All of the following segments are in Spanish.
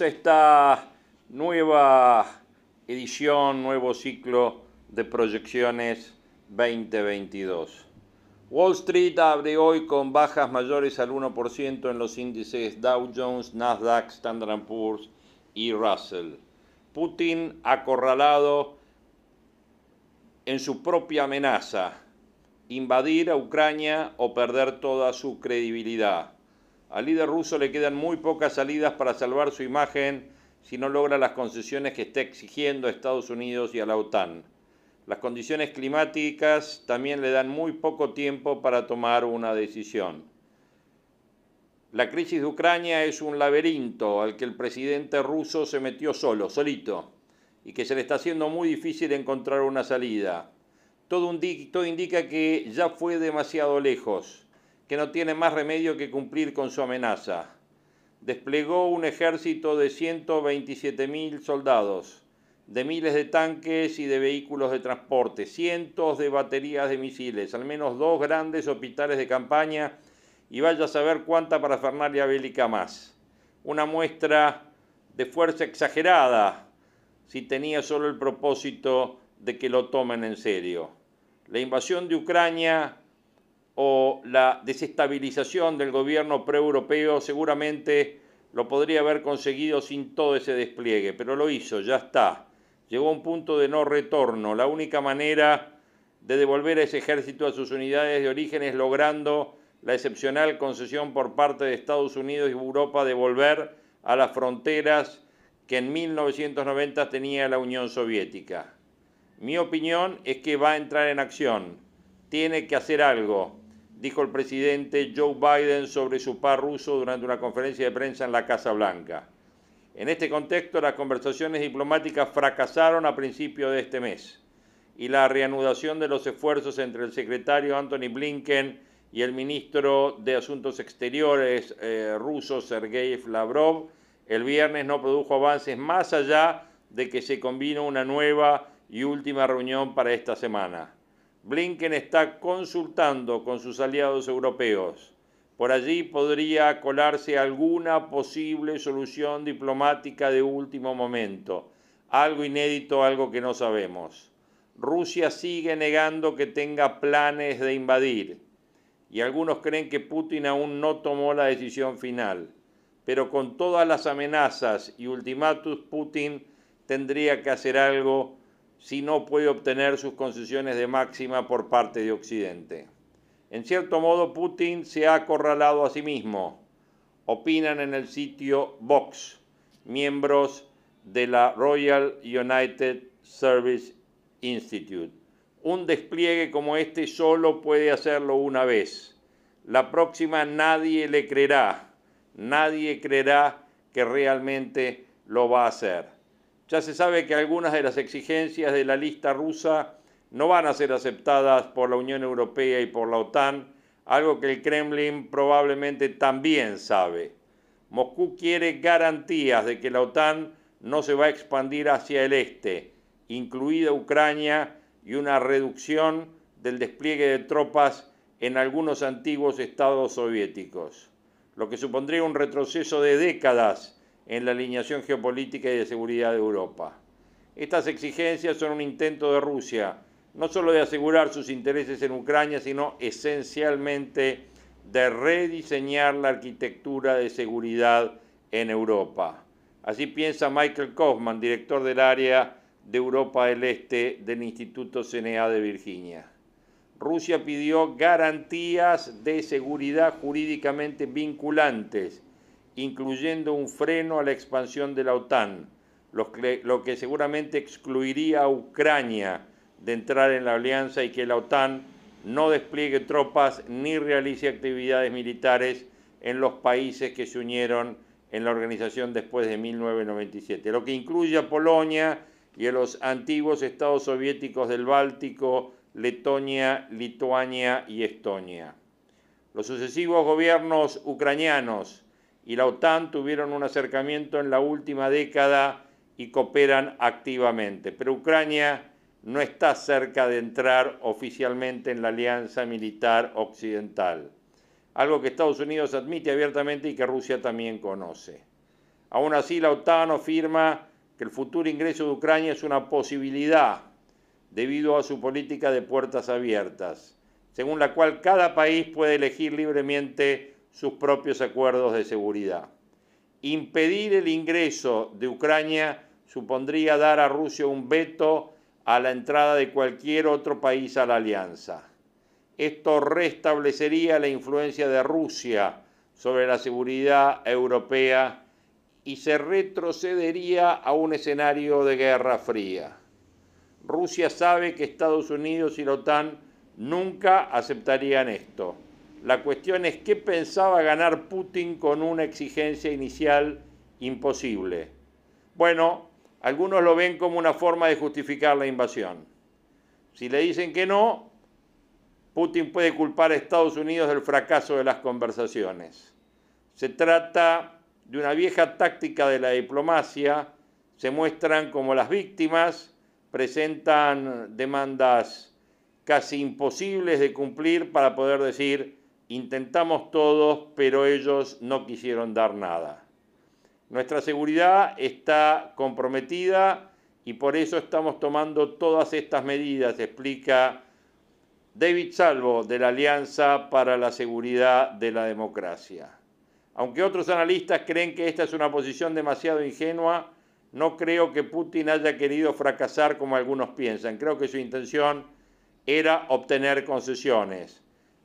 Esta nueva edición, nuevo ciclo de proyecciones 2022. Wall Street abre hoy con bajas mayores al 1% en los índices Dow Jones, Nasdaq, Standard Poor's y Russell. Putin acorralado en su propia amenaza, invadir a Ucrania o perder toda su credibilidad. Al líder ruso le quedan muy pocas salidas para salvar su imagen si no logra las concesiones que está exigiendo a Estados Unidos y a la OTAN. Las condiciones climáticas también le dan muy poco tiempo para tomar una decisión. La crisis de Ucrania es un laberinto al que el presidente ruso se metió solo, solito, y que se le está haciendo muy difícil encontrar una salida. Todo, todo indica que ya fue demasiado lejos que no tiene más remedio que cumplir con su amenaza. Desplegó un ejército de 127.000 soldados, de miles de tanques y de vehículos de transporte, cientos de baterías de misiles, al menos dos grandes hospitales de campaña y vaya a saber cuánta parafernalia bélica más. Una muestra de fuerza exagerada si tenía solo el propósito de que lo tomen en serio. La invasión de Ucrania o la desestabilización del gobierno pre-europeo seguramente lo podría haber conseguido sin todo ese despliegue, pero lo hizo, ya está. Llegó a un punto de no retorno. La única manera de devolver a ese ejército a sus unidades de origen es logrando la excepcional concesión por parte de Estados Unidos y Europa de volver a las fronteras que en 1990 tenía la Unión Soviética. Mi opinión es que va a entrar en acción, tiene que hacer algo, dijo el presidente Joe Biden sobre su par ruso durante una conferencia de prensa en la Casa Blanca. En este contexto, las conversaciones diplomáticas fracasaron a principios de este mes y la reanudación de los esfuerzos entre el secretario Anthony Blinken y el ministro de Asuntos Exteriores eh, ruso Sergei Lavrov el viernes no produjo avances más allá de que se combinó una nueva y última reunión para esta semana. Blinken está consultando con sus aliados europeos. Por allí podría colarse alguna posible solución diplomática de último momento, algo inédito, algo que no sabemos. Rusia sigue negando que tenga planes de invadir y algunos creen que Putin aún no tomó la decisión final. Pero con todas las amenazas y ultimátus, Putin tendría que hacer algo si no puede obtener sus concesiones de máxima por parte de Occidente. En cierto modo, Putin se ha acorralado a sí mismo, opinan en el sitio Vox, miembros de la Royal United Service Institute. Un despliegue como este solo puede hacerlo una vez. La próxima nadie le creerá, nadie creerá que realmente lo va a hacer. Ya se sabe que algunas de las exigencias de la lista rusa no van a ser aceptadas por la Unión Europea y por la OTAN, algo que el Kremlin probablemente también sabe. Moscú quiere garantías de que la OTAN no se va a expandir hacia el este, incluida Ucrania, y una reducción del despliegue de tropas en algunos antiguos estados soviéticos, lo que supondría un retroceso de décadas en la alineación geopolítica y de seguridad de Europa. Estas exigencias son un intento de Rusia, no solo de asegurar sus intereses en Ucrania, sino esencialmente de rediseñar la arquitectura de seguridad en Europa. Así piensa Michael Kaufman, director del área de Europa del Este del Instituto CNA de Virginia. Rusia pidió garantías de seguridad jurídicamente vinculantes incluyendo un freno a la expansión de la OTAN, lo que seguramente excluiría a Ucrania de entrar en la alianza y que la OTAN no despliegue tropas ni realice actividades militares en los países que se unieron en la organización después de 1997, lo que incluye a Polonia y a los antiguos estados soviéticos del Báltico, Letonia, Lituania y Estonia. Los sucesivos gobiernos ucranianos y la OTAN tuvieron un acercamiento en la última década y cooperan activamente, pero Ucrania no está cerca de entrar oficialmente en la alianza militar occidental, algo que Estados Unidos admite abiertamente y que Rusia también conoce. Aún así, la OTAN afirma que el futuro ingreso de Ucrania es una posibilidad debido a su política de puertas abiertas, según la cual cada país puede elegir libremente sus propios acuerdos de seguridad. Impedir el ingreso de Ucrania supondría dar a Rusia un veto a la entrada de cualquier otro país a la alianza. Esto restablecería la influencia de Rusia sobre la seguridad europea y se retrocedería a un escenario de guerra fría. Rusia sabe que Estados Unidos y la OTAN nunca aceptarían esto. La cuestión es qué pensaba ganar Putin con una exigencia inicial imposible. Bueno, algunos lo ven como una forma de justificar la invasión. Si le dicen que no, Putin puede culpar a Estados Unidos del fracaso de las conversaciones. Se trata de una vieja táctica de la diplomacia, se muestran como las víctimas, presentan demandas casi imposibles de cumplir para poder decir, intentamos todos, pero ellos no quisieron dar nada. Nuestra seguridad está comprometida y por eso estamos tomando todas estas medidas, explica David Salvo de la Alianza para la Seguridad de la Democracia. Aunque otros analistas creen que esta es una posición demasiado ingenua, no creo que Putin haya querido fracasar como algunos piensan. Creo que su intención era obtener concesiones.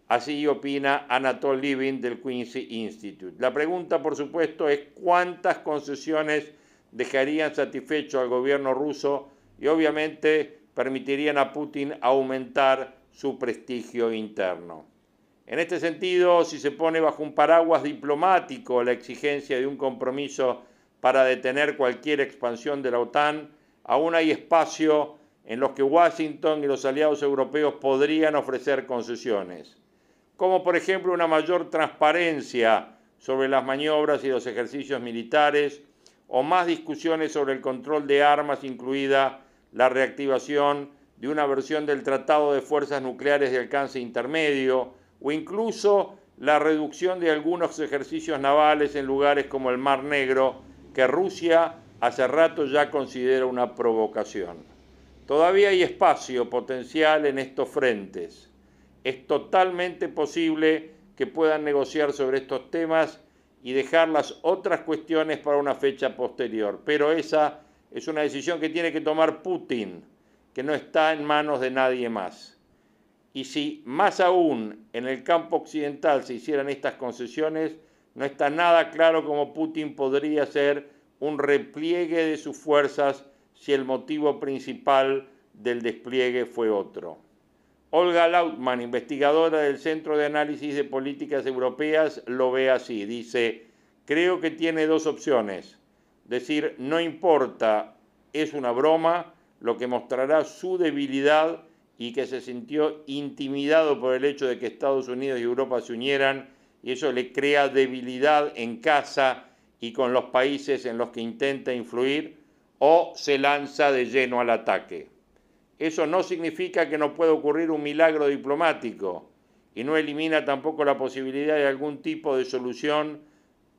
Así opina Anatol Living del Quincy Institute. La pregunta, por supuesto, es cuántas concesiones dejarían satisfecho al gobierno ruso y obviamente permitirían a Putin aumentar su prestigio interno. En este sentido, si se pone bajo un paraguas diplomático la exigencia de un compromiso para detener cualquier expansión de la OTAN, aún hay espacio en los que Washington y los aliados europeos podrían ofrecer concesiones como por ejemplo una mayor transparencia sobre las maniobras y los ejercicios militares, o más discusiones sobre el control de armas, incluida la reactivación de una versión del Tratado de Fuerzas Nucleares de alcance intermedio, o incluso la reducción de algunos ejercicios navales en lugares como el Mar Negro, que Rusia hace rato ya considera una provocación. Todavía hay espacio potencial en estos frentes es totalmente posible que puedan negociar sobre estos temas y dejar las otras cuestiones para una fecha posterior. Pero esa es una decisión que tiene que tomar Putin, que no está en manos de nadie más. Y si más aún en el campo occidental se hicieran estas concesiones, no está nada claro cómo Putin podría hacer un repliegue de sus fuerzas si el motivo principal del despliegue fue otro. Olga Lautmann, investigadora del Centro de Análisis de Políticas Europeas, lo ve así. Dice, creo que tiene dos opciones. Decir, no importa, es una broma, lo que mostrará su debilidad y que se sintió intimidado por el hecho de que Estados Unidos y Europa se unieran y eso le crea debilidad en casa y con los países en los que intenta influir o se lanza de lleno al ataque. Eso no significa que no pueda ocurrir un milagro diplomático y no elimina tampoco la posibilidad de algún tipo de solución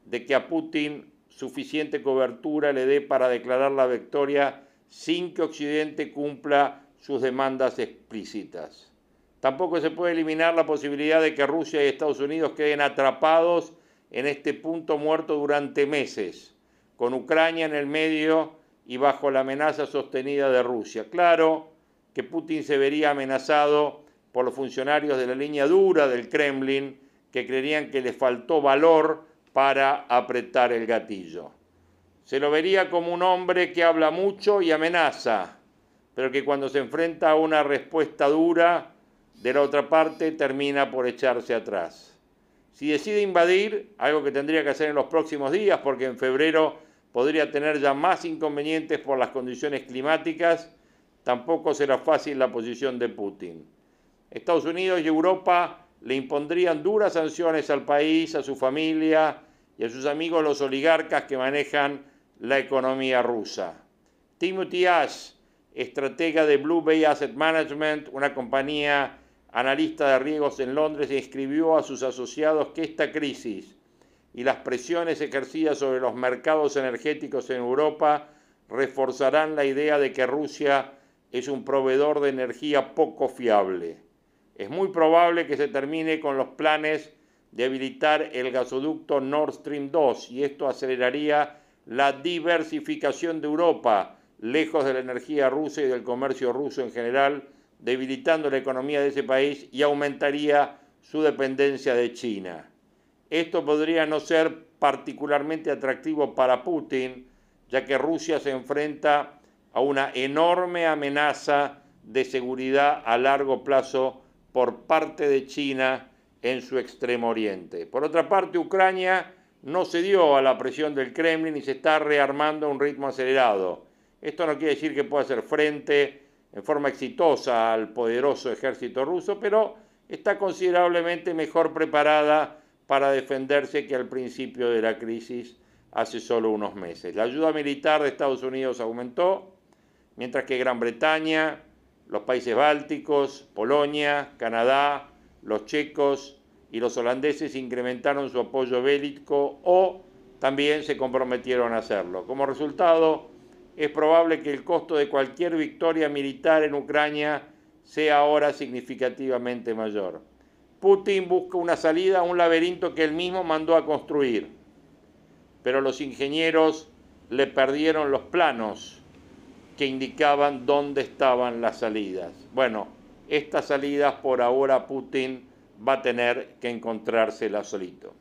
de que a Putin suficiente cobertura le dé para declarar la victoria sin que Occidente cumpla sus demandas explícitas. Tampoco se puede eliminar la posibilidad de que Rusia y Estados Unidos queden atrapados en este punto muerto durante meses, con Ucrania en el medio y bajo la amenaza sostenida de Rusia. Claro, que Putin se vería amenazado por los funcionarios de la línea dura del Kremlin que creerían que le faltó valor para apretar el gatillo. Se lo vería como un hombre que habla mucho y amenaza, pero que cuando se enfrenta a una respuesta dura de la otra parte termina por echarse atrás. Si decide invadir, algo que tendría que hacer en los próximos días, porque en febrero podría tener ya más inconvenientes por las condiciones climáticas, tampoco será fácil la posición de Putin. Estados Unidos y Europa le impondrían duras sanciones al país, a su familia y a sus amigos los oligarcas que manejan la economía rusa. Timothy Ash, estratega de Blue Bay Asset Management, una compañía analista de riesgos en Londres, escribió a sus asociados que esta crisis y las presiones ejercidas sobre los mercados energéticos en Europa reforzarán la idea de que Rusia es un proveedor de energía poco fiable. Es muy probable que se termine con los planes de habilitar el gasoducto Nord Stream 2 y esto aceleraría la diversificación de Europa, lejos de la energía rusa y del comercio ruso en general, debilitando la economía de ese país y aumentaría su dependencia de China. Esto podría no ser particularmente atractivo para Putin, ya que Rusia se enfrenta a una enorme amenaza de seguridad a largo plazo por parte de China en su extremo oriente. Por otra parte, Ucrania no cedió a la presión del Kremlin y se está rearmando a un ritmo acelerado. Esto no quiere decir que pueda hacer frente en forma exitosa al poderoso ejército ruso, pero está considerablemente mejor preparada para defenderse que al principio de la crisis hace solo unos meses. La ayuda militar de Estados Unidos aumentó, mientras que Gran Bretaña, los países bálticos, Polonia, Canadá, los checos y los holandeses incrementaron su apoyo bélico o también se comprometieron a hacerlo. Como resultado, es probable que el costo de cualquier victoria militar en Ucrania sea ahora significativamente mayor. Putin busca una salida a un laberinto que él mismo mandó a construir, pero los ingenieros le perdieron los planos que indicaban dónde estaban las salidas. Bueno, estas salidas por ahora Putin va a tener que encontrárselas solito.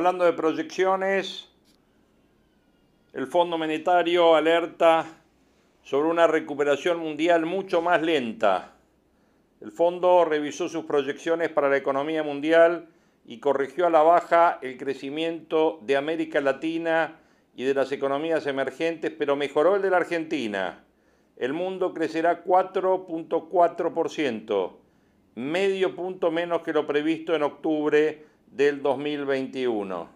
Hablando de proyecciones, el Fondo Monetario alerta sobre una recuperación mundial mucho más lenta. El fondo revisó sus proyecciones para la economía mundial y corrigió a la baja el crecimiento de América Latina y de las economías emergentes, pero mejoró el de la Argentina. El mundo crecerá 4.4%, medio punto menos que lo previsto en octubre del 2021.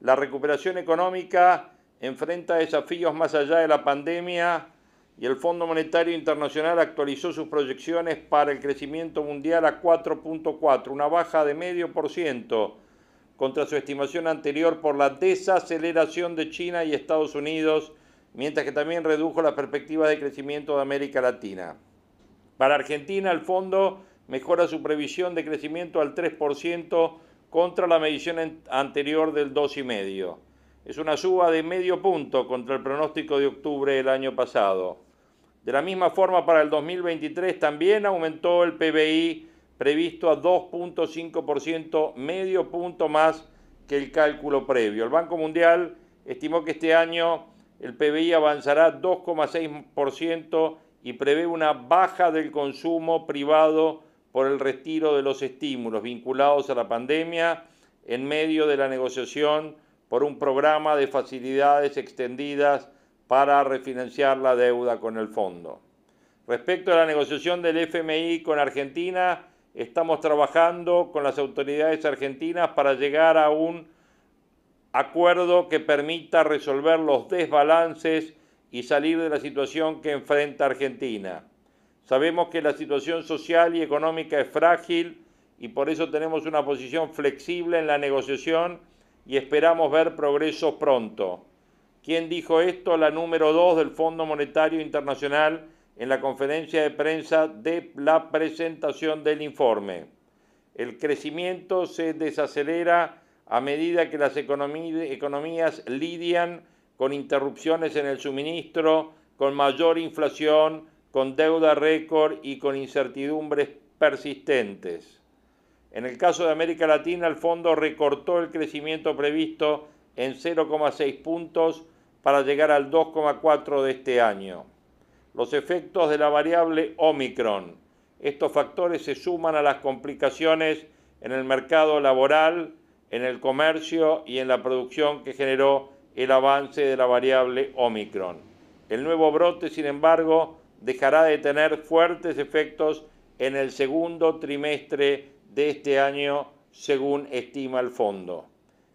La recuperación económica enfrenta desafíos más allá de la pandemia y el Fondo Monetario Internacional actualizó sus proyecciones para el crecimiento mundial a 4.4, una baja de medio por ciento contra su estimación anterior por la desaceleración de China y Estados Unidos, mientras que también redujo la perspectiva de crecimiento de América Latina. Para Argentina, el fondo mejora su previsión de crecimiento al 3% contra la medición anterior del 2,5%. Es una suba de medio punto contra el pronóstico de octubre del año pasado. De la misma forma, para el 2023 también aumentó el PBI previsto a 2.5%, medio punto más que el cálculo previo. El Banco Mundial estimó que este año el PBI avanzará 2,6% y prevé una baja del consumo privado por el retiro de los estímulos vinculados a la pandemia en medio de la negociación por un programa de facilidades extendidas para refinanciar la deuda con el fondo. Respecto a la negociación del FMI con Argentina, estamos trabajando con las autoridades argentinas para llegar a un acuerdo que permita resolver los desbalances y salir de la situación que enfrenta Argentina. Sabemos que la situación social y económica es frágil y por eso tenemos una posición flexible en la negociación y esperamos ver progresos pronto. ¿Quién dijo esto? La número dos del Fondo Monetario Internacional en la conferencia de prensa de la presentación del informe. El crecimiento se desacelera a medida que las economías lidian con interrupciones en el suministro, con mayor inflación, con deuda récord y con incertidumbres persistentes. En el caso de América Latina, el fondo recortó el crecimiento previsto en 0,6 puntos para llegar al 2,4 de este año. Los efectos de la variable Omicron. Estos factores se suman a las complicaciones en el mercado laboral, en el comercio y en la producción que generó el avance de la variable Omicron. El nuevo brote, sin embargo, dejará de tener fuertes efectos en el segundo trimestre de este año, según estima el fondo.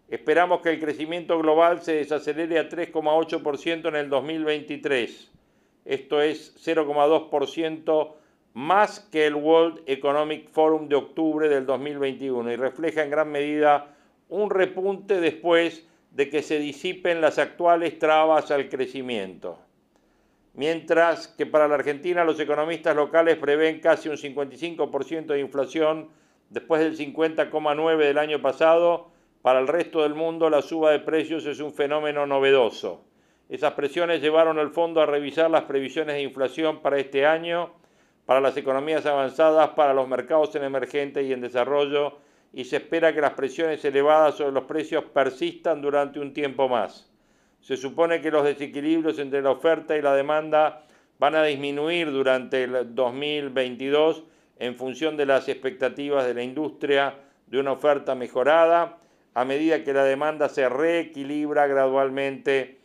Esperamos que el crecimiento global se desacelere a 3,8% en el 2023. Esto es 0,2% más que el World Economic Forum de octubre del 2021 y refleja en gran medida un repunte después de que se disipen las actuales trabas al crecimiento. Mientras que para la Argentina los economistas locales prevén casi un 55% de inflación después del 50,9% del año pasado, para el resto del mundo la suba de precios es un fenómeno novedoso. Esas presiones llevaron al fondo a revisar las previsiones de inflación para este año, para las economías avanzadas, para los mercados en emergente y en desarrollo, y se espera que las presiones elevadas sobre los precios persistan durante un tiempo más. Se supone que los desequilibrios entre la oferta y la demanda van a disminuir durante el 2022 en función de las expectativas de la industria de una oferta mejorada a medida que la demanda se reequilibra gradualmente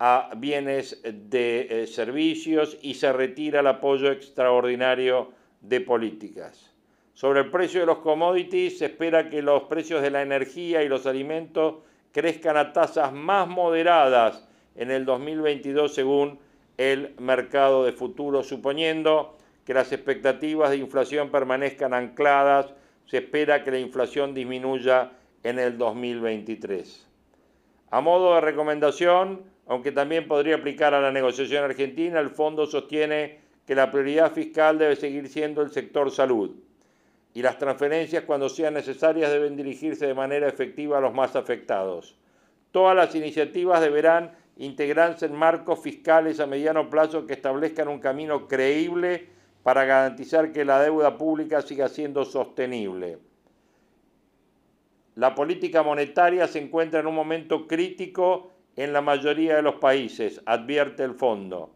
a bienes de eh, servicios y se retira el apoyo extraordinario de políticas. Sobre el precio de los commodities, se espera que los precios de la energía y los alimentos crezcan a tasas más moderadas en el 2022 según el mercado de futuros, suponiendo que las expectativas de inflación permanezcan ancladas, se espera que la inflación disminuya en el 2023. A modo de recomendación, aunque también podría aplicar a la negociación argentina, el fondo sostiene que la prioridad fiscal debe seguir siendo el sector salud y las transferencias cuando sean necesarias deben dirigirse de manera efectiva a los más afectados. Todas las iniciativas deberán integrarse en marcos fiscales a mediano plazo que establezcan un camino creíble para garantizar que la deuda pública siga siendo sostenible. La política monetaria se encuentra en un momento crítico en la mayoría de los países, advierte el fondo,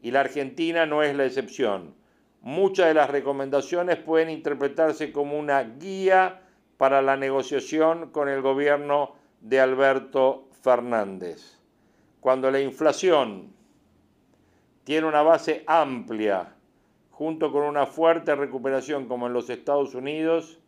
y la Argentina no es la excepción. Muchas de las recomendaciones pueden interpretarse como una guía para la negociación con el gobierno de Alberto Fernández. Cuando la inflación tiene una base amplia, junto con una fuerte recuperación como en los Estados Unidos,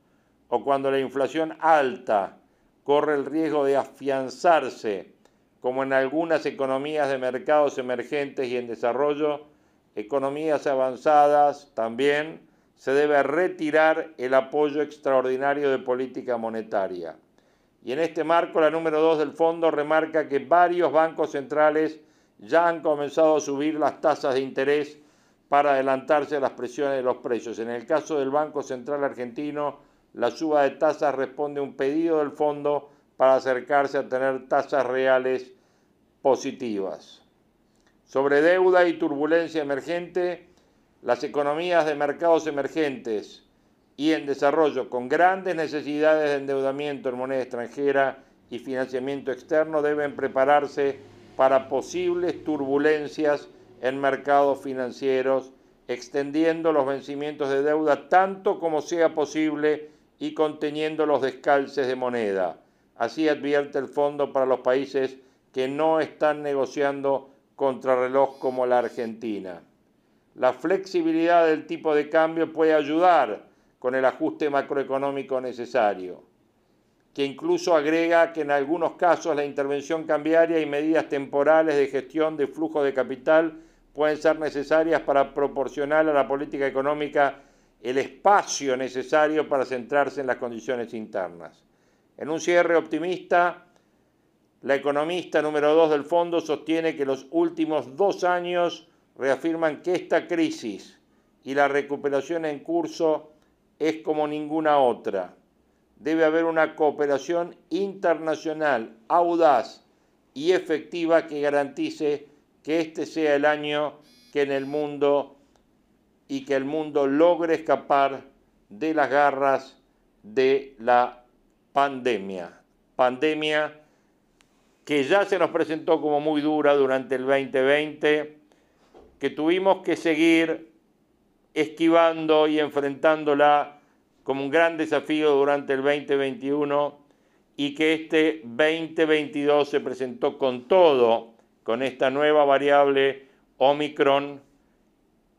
o cuando la inflación alta corre el riesgo de afianzarse, como en algunas economías de mercados emergentes y en desarrollo, economías avanzadas también, se debe retirar el apoyo extraordinario de política monetaria. Y en este marco, la número dos del fondo remarca que varios bancos centrales ya han comenzado a subir las tasas de interés para adelantarse a las presiones de los precios. En el caso del Banco Central Argentino, la suba de tasas responde a un pedido del fondo para acercarse a tener tasas reales positivas. Sobre deuda y turbulencia emergente, las economías de mercados emergentes y en desarrollo con grandes necesidades de endeudamiento en moneda extranjera y financiamiento externo deben prepararse para posibles turbulencias en mercados financieros extendiendo los vencimientos de deuda tanto como sea posible y conteniendo los descalces de moneda. Así advierte el fondo para los países que no están negociando contrarreloj como la Argentina. La flexibilidad del tipo de cambio puede ayudar con el ajuste macroeconómico necesario, que incluso agrega que en algunos casos la intervención cambiaria y medidas temporales de gestión de flujo de capital pueden ser necesarias para proporcionar a la política económica el espacio necesario para centrarse en las condiciones internas. En un cierre optimista, la economista número dos del fondo sostiene que los últimos dos años reafirman que esta crisis y la recuperación en curso es como ninguna otra. Debe haber una cooperación internacional audaz y efectiva que garantice que este sea el año que en el mundo y que el mundo logre escapar de las garras de la pandemia. Pandemia que ya se nos presentó como muy dura durante el 2020, que tuvimos que seguir esquivando y enfrentándola como un gran desafío durante el 2021 y que este 2022 se presentó con todo, con esta nueva variable Omicron,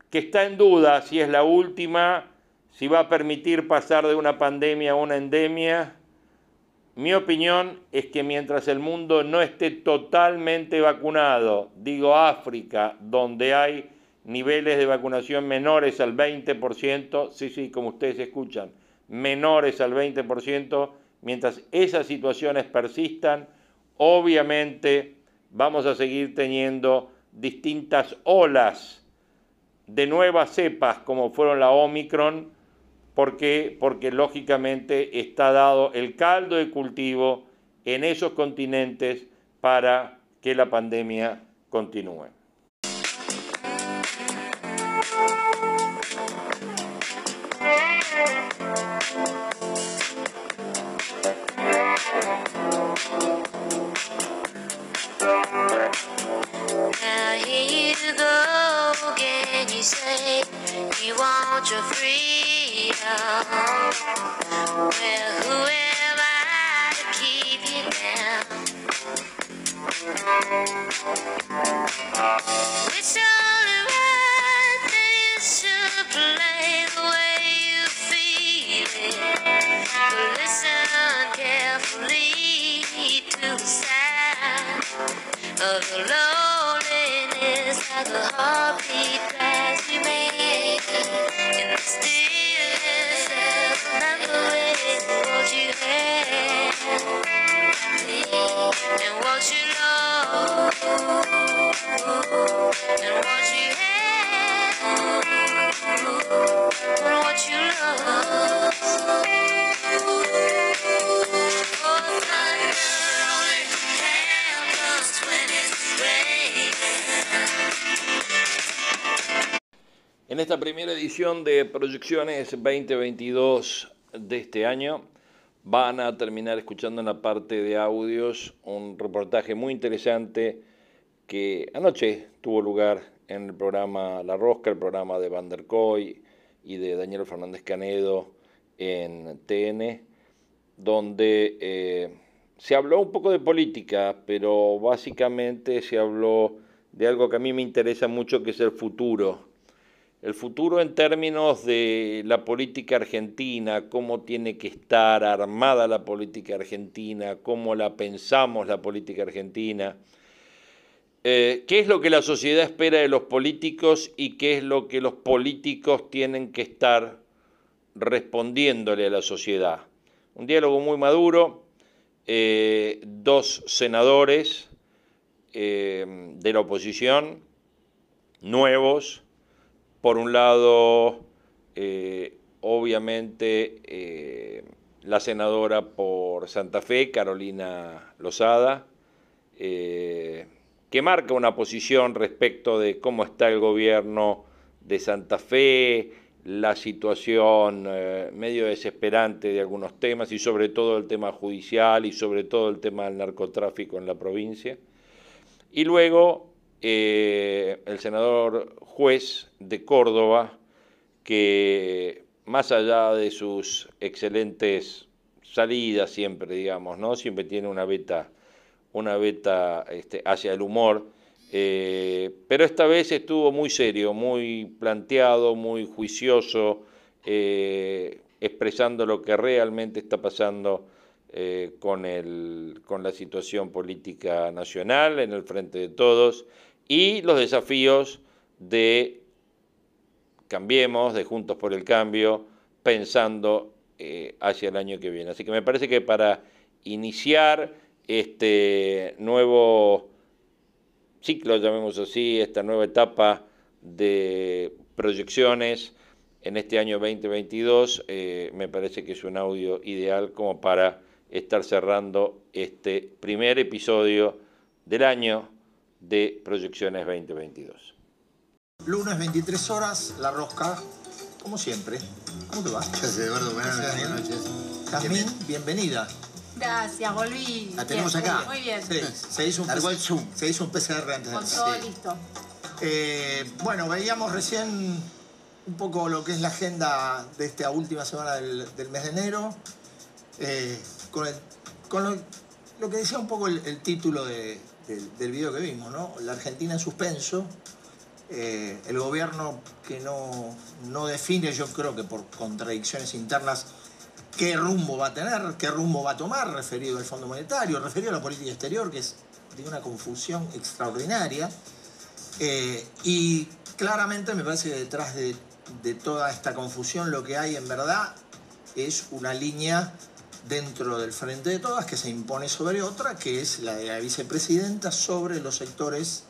que está en duda si es la última, si va a permitir pasar de una pandemia a una endemia. Mi opinión es que mientras el mundo no esté totalmente vacunado, digo África, donde hay niveles de vacunación menores al 20%, sí, sí, como ustedes escuchan, menores al 20%, mientras esas situaciones persistan, obviamente vamos a seguir teniendo distintas olas de nuevas cepas como fueron la Omicron, porque, porque lógicamente está dado el caldo de cultivo en esos continentes para que la pandemia continúe. Well, who am I to keep you down? You should play the way you feel it. Listen carefully to the sound of the loneliness like a heartbeat. En esta primera edición de Proyecciones 2022 de este año van a terminar escuchando en la parte de audios un reportaje muy interesante que anoche tuvo lugar en el programa La Rosca, el programa de Van der Koy y de Daniel Fernández Canedo en TN, donde eh, se habló un poco de política, pero básicamente se habló de algo que a mí me interesa mucho, que es el futuro el futuro en términos de la política argentina, cómo tiene que estar armada la política argentina, cómo la pensamos la política argentina, eh, qué es lo que la sociedad espera de los políticos y qué es lo que los políticos tienen que estar respondiéndole a la sociedad. Un diálogo muy maduro, eh, dos senadores eh, de la oposición, nuevos, por un lado, eh, obviamente, eh, la senadora por Santa Fe, Carolina Lozada, eh, que marca una posición respecto de cómo está el gobierno de Santa Fe, la situación medio desesperante de algunos temas y sobre todo el tema judicial y sobre todo el tema del narcotráfico en la provincia. Y luego eh, el senador juez de Córdoba, que más allá de sus excelentes salidas siempre, digamos, ¿no? Siempre tiene una beta, una beta este, hacia el humor, eh, pero esta vez estuvo muy serio, muy planteado, muy juicioso, eh, expresando lo que realmente está pasando eh, con, el, con la situación política nacional en el frente de todos y los desafíos de Cambiemos, de Juntos por el Cambio, pensando eh, hacia el año que viene. Así que me parece que para iniciar este nuevo ciclo, llamemos así, esta nueva etapa de proyecciones en este año 2022, eh, me parece que es un audio ideal como para estar cerrando este primer episodio del año de Proyecciones 2022. Lunes 23 horas, La Rosca, como siempre. ¿Cómo te va? Gracias, Eduardo. Buenas, noches. Jazmín, bienvenida. Gracias, volví. La tenemos Bien, acá. Muy bien. Sí, se hizo un, el Zoom. se hizo un PCR antes de Con todo Sí. listo. Eh, bueno, veíamos recién un poco lo que es la agenda de esta última semana del, del mes de enero, eh, con, lo, que decía un poco el, título de- del, video que vimos, ¿no? La Argentina en suspenso, eh, el gobierno que no, define, yo creo que por contradicciones internas, qué rumbo va a tener, qué rumbo va a tomar, referido al Fondo Monetario, referido a la política exterior, que es de una confusión extraordinaria. Eh, y claramente me parece que detrás de, de toda esta confusión lo que hay en verdad es una línea dentro del frente de todas que se impone sobre otra, que es la de la vicepresidenta sobre los sectores,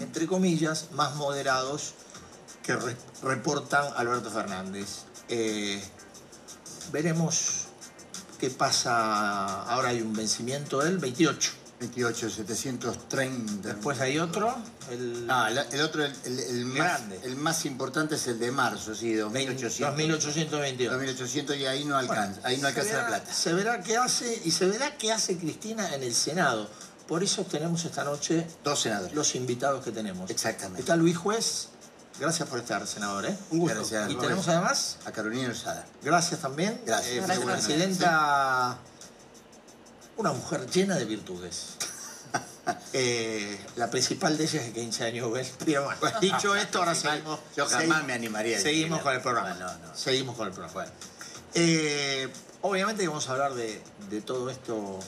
entre comillas, más moderados que re- reportan Alberto Fernández. Eh, veremos qué pasa. Ahora hay un vencimiento del 28. 28, 730. Después hay otro, el el, el otro, el, el- el más, Grande. el más importante es el de marzo, sí, 2800. 2822. 2800 y ahí no alcanza, ahí no alcanza la plata. Se verá qué hace y se verá qué hace Cristina en el Senado. Por eso tenemos esta noche Dos senadores. los invitados que tenemos. Exactamente. Está Luis Juez. Gracias por estar, senador. ¿eh? Un gusto. Gracias, Y tenemos además, A Carolina Osada. gracias también, Gracias. eh, Gracias. presidenta, una mujer llena de virtudes. Eh, la principal de ellas es que 15 años ves. Dicho esto, ahora seguimos. Yo jamás segui- me animaría a Seguimos con el programa. No, no. Seguimos con el programa. Eh, obviamente que vamos a hablar de, de todo esto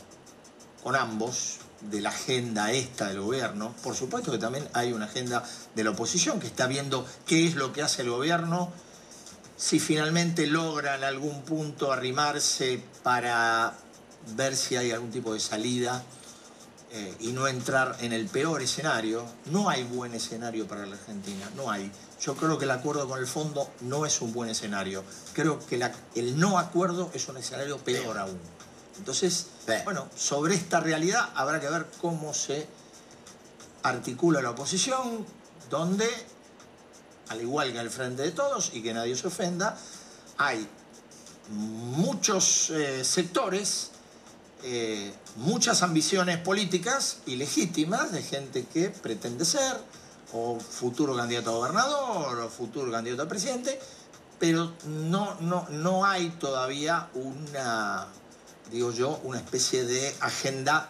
con ambos, de la agenda esta del gobierno. Por supuesto que también hay una agenda de la oposición que está viendo qué es lo que hace el gobierno, si finalmente logra en algún punto arrimarse para ver si hay algún tipo de salida eh, y no entrar en el peor escenario. No hay buen escenario para la Argentina, no hay. Yo creo que el acuerdo con el fondo no es un buen escenario. Creo que la- el no acuerdo es un escenario peor aún. Entonces, bueno, sobre esta realidad habrá que ver cómo se articula la oposición, donde, al igual que en el frente de todos, y que nadie se ofenda, hay muchos eh, sectores, eh, muchas ambiciones políticas y legítimas de gente que pretende ser o futuro candidato a gobernador o futuro candidato a presidente, pero no, no, no hay todavía una, digo yo, una especie de agenda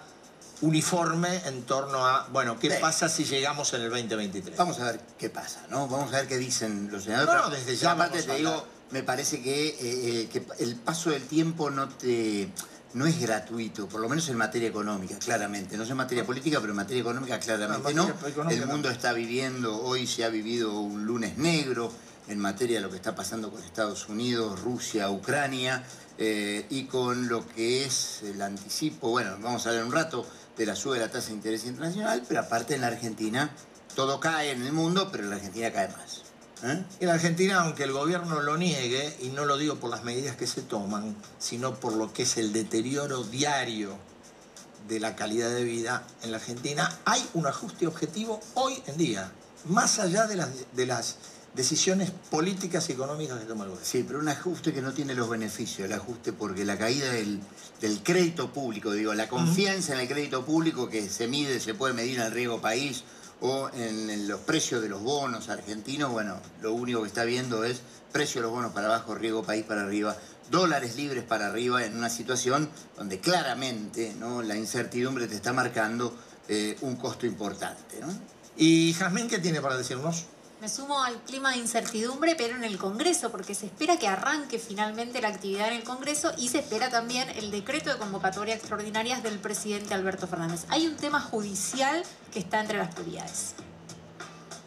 uniforme en torno a, bueno, ¿qué Sí. pasa si llegamos en el 2023? Vamos a ver qué pasa, ¿no? Vamos a ver qué dicen los senadores. No, desde ya aparte te digo, me parece que, eh, eh, que el paso del tiempo no te no es gratuito, por lo menos en materia económica, claramente. No sé en materia política, pero en materia económica claramente No, el mundo está viviendo, hoy se ha vivido un lunes negro en materia de lo que está pasando con Estados Unidos, Rusia, Ucrania, eh, y con lo que es el anticipo, bueno, vamos a ver un rato, de la suba de la tasa de interés internacional, pero aparte en la Argentina todo cae en el mundo, pero en la Argentina cae más. ¿Eh? En la Argentina, aunque el gobierno lo niegue, y no lo digo por las medidas que se toman, sino por lo que es el deterioro diario de la calidad de vida en la Argentina, hay un ajuste objetivo hoy en día, más allá de las, de las decisiones políticas y económicas que toma el gobierno. Sí, pero un ajuste que no tiene los beneficios, el ajuste porque la caída del, del crédito público, digo, la confianza en el crédito público que se mide, se puede medir en el riesgo país o en los precios de los bonos argentinos, bueno, lo único que está viendo es precio de los bonos para abajo, riego país para arriba, dólares libres para arriba, en una situación donde claramente ¿no? la incertidumbre te está marcando eh, un costo importante. ¿no? ¿Y Jazmín qué tiene para decirnos? Me sumo al clima de incertidumbre, pero en el Congreso, porque se espera que arranque finalmente la actividad en el Congreso y se espera también el decreto de convocatoria extraordinarias del presidente Alberto Fernández. Hay un tema judicial que está entre las prioridades.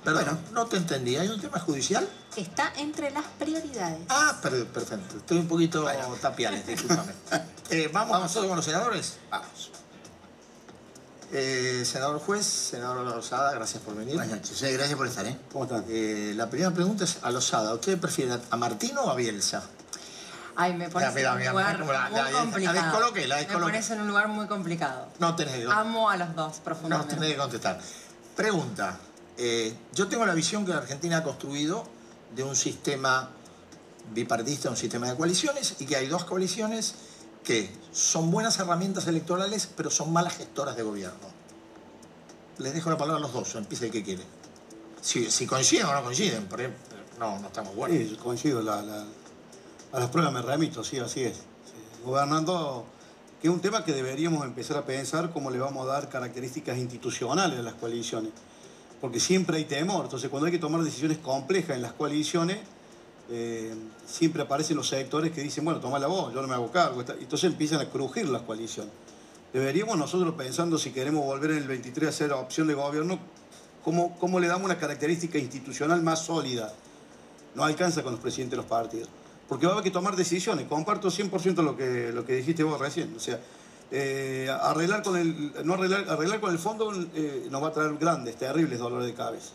Perdón, no te entendí. ¿Hay un tema judicial? Está entre las prioridades. Ah, perfecto. Estoy un poquito tapiales, discúlpame. Eh, ¿Vamos, ¿Vamos todos con los senadores? Vamos. Eh, senador juez, senador Lozada, gracias por venir. Buenas noches, gracias por estar. ¿eh? ¿Cómo están? Eh, la primera pregunta es a Lozada. ¿Usted prefiere a Martino o a Bielsa? Ay, me pones en un lugar muy complicado. Me pones en un lugar muy complicado. No tenés que Amo a los dos profundamente. No tenés que contestar. Pregunta. Eh, yo tengo la visión que la Argentina ha construido de un sistema bipartista, un sistema de coaliciones, y que hay dos coaliciones que son buenas herramientas electorales, pero son malas gestoras de gobierno. Les dejo la palabra a los dos, empiece el que quiere. Si, coinciden o no coinciden, por no, no estamos buenos. Sí, coincido. a las pruebas me remito, sí, así es. Gobernando, que es un tema que deberíamos empezar a pensar cómo le vamos a dar características institucionales a las coaliciones. Porque siempre hay temor. Entonces, cuando hay que tomar decisiones complejas en las coaliciones, eh, siempre aparecen los sectores que dicen, bueno, toma la voz, yo no me hago cargo. Entonces empiezan a crujir las coaliciones. Deberíamos nosotros pensando si queremos volver en el 23 a ser opción de gobierno, ¿cómo, cómo le damos una característica institucional más sólida? No alcanza con los presidentes de los partidos. Porque va a haber que tomar decisiones. Comparto 100% lo que, lo que dijiste vos recién. O sea, eh, arreglar, con el, no arreglar, arreglar con el fondo eh, nos va a traer grandes, terribles dolores de cabeza.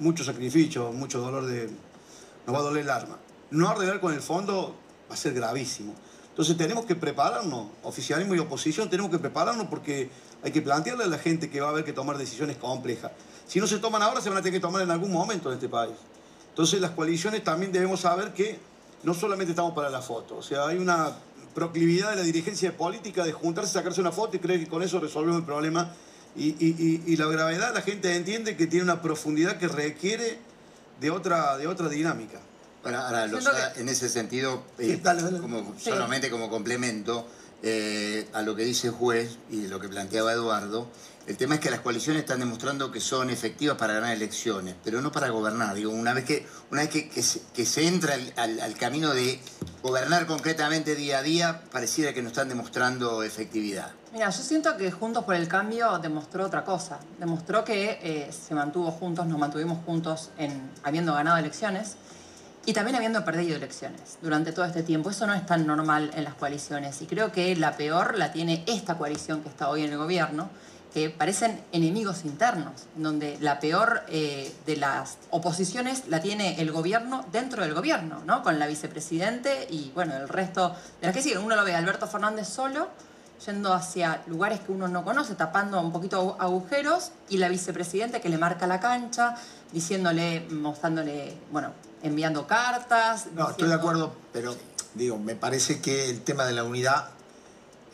Mucho sacrificio, mucho dolor de, nos va a doler el arma. No arreglar con el fondo va a ser gravísimo. Entonces tenemos que prepararnos, oficialismo y oposición, tenemos que prepararnos porque hay que plantearle a la gente que va a haber que tomar decisiones complejas. Si no se toman ahora, se van a tener que tomar en algún momento en este país. Entonces las coaliciones también debemos saber que no solamente estamos para la foto, o sea, hay una proclividad de la dirigencia política de juntarse, sacarse una foto y creer que con eso resolvemos el problema. Y, la gravedad la gente entiende que tiene una profundidad que requiere de otra, de otra dinámica. Bueno, ahora, en ese sentido, eh, Como, solamente como complemento eh, a lo que dice el juez y lo que planteaba Eduardo, el tema es que las coaliciones están demostrando que son efectivas para ganar elecciones, pero no para gobernar. Digo, una vez que, una vez que, se, entra al, camino de gobernar concretamente día a día, pareciera que no están demostrando efectividad. Mira, yo siento que Juntos por el Cambio demostró otra cosa. Demostró que eh, se mantuvo juntos, nos mantuvimos juntos en habiendo ganado elecciones y también habiendo perdido elecciones durante todo este tiempo. Eso no es tan normal en las coaliciones y creo que la peor la tiene esta coalición que está hoy en el gobierno que parecen enemigos internos, donde la peor eh, de las oposiciones la tiene el gobierno dentro del gobierno, ¿no? Con la vicepresidente y, bueno, el resto de las que siguen. Uno lo ve Alberto Fernández solo, yendo hacia lugares que uno no conoce, tapando un poquito agujeros, y la vicepresidente que le marca la cancha, diciéndole, mostrándole, bueno, enviando cartas. No, estoy de acuerdo, pero digo, me parece que el tema de la unidad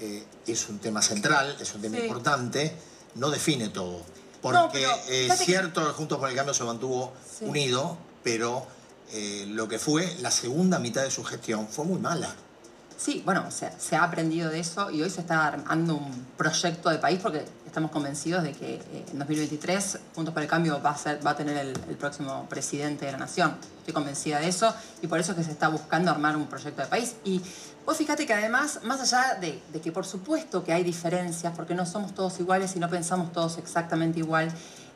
eh, es un tema central, es un tema importante, no define todo. Porque es cierto que Juntos por el Cambio se mantuvo unido, pero eh, lo que fue la segunda mitad de su gestión fue muy mala. Sí, bueno, se ha aprendido de eso y hoy se está armando un proyecto de país porque estamos convencidos de que eh, en 2023 Juntos por el Cambio va a, va a tener el, próximo presidente de la nación. Estoy convencida de eso y por eso es que se está buscando armar un proyecto de país. Y Vos fíjate que además, más allá de, que por supuesto que hay diferencias, porque no somos todos iguales y no pensamos todos exactamente igual,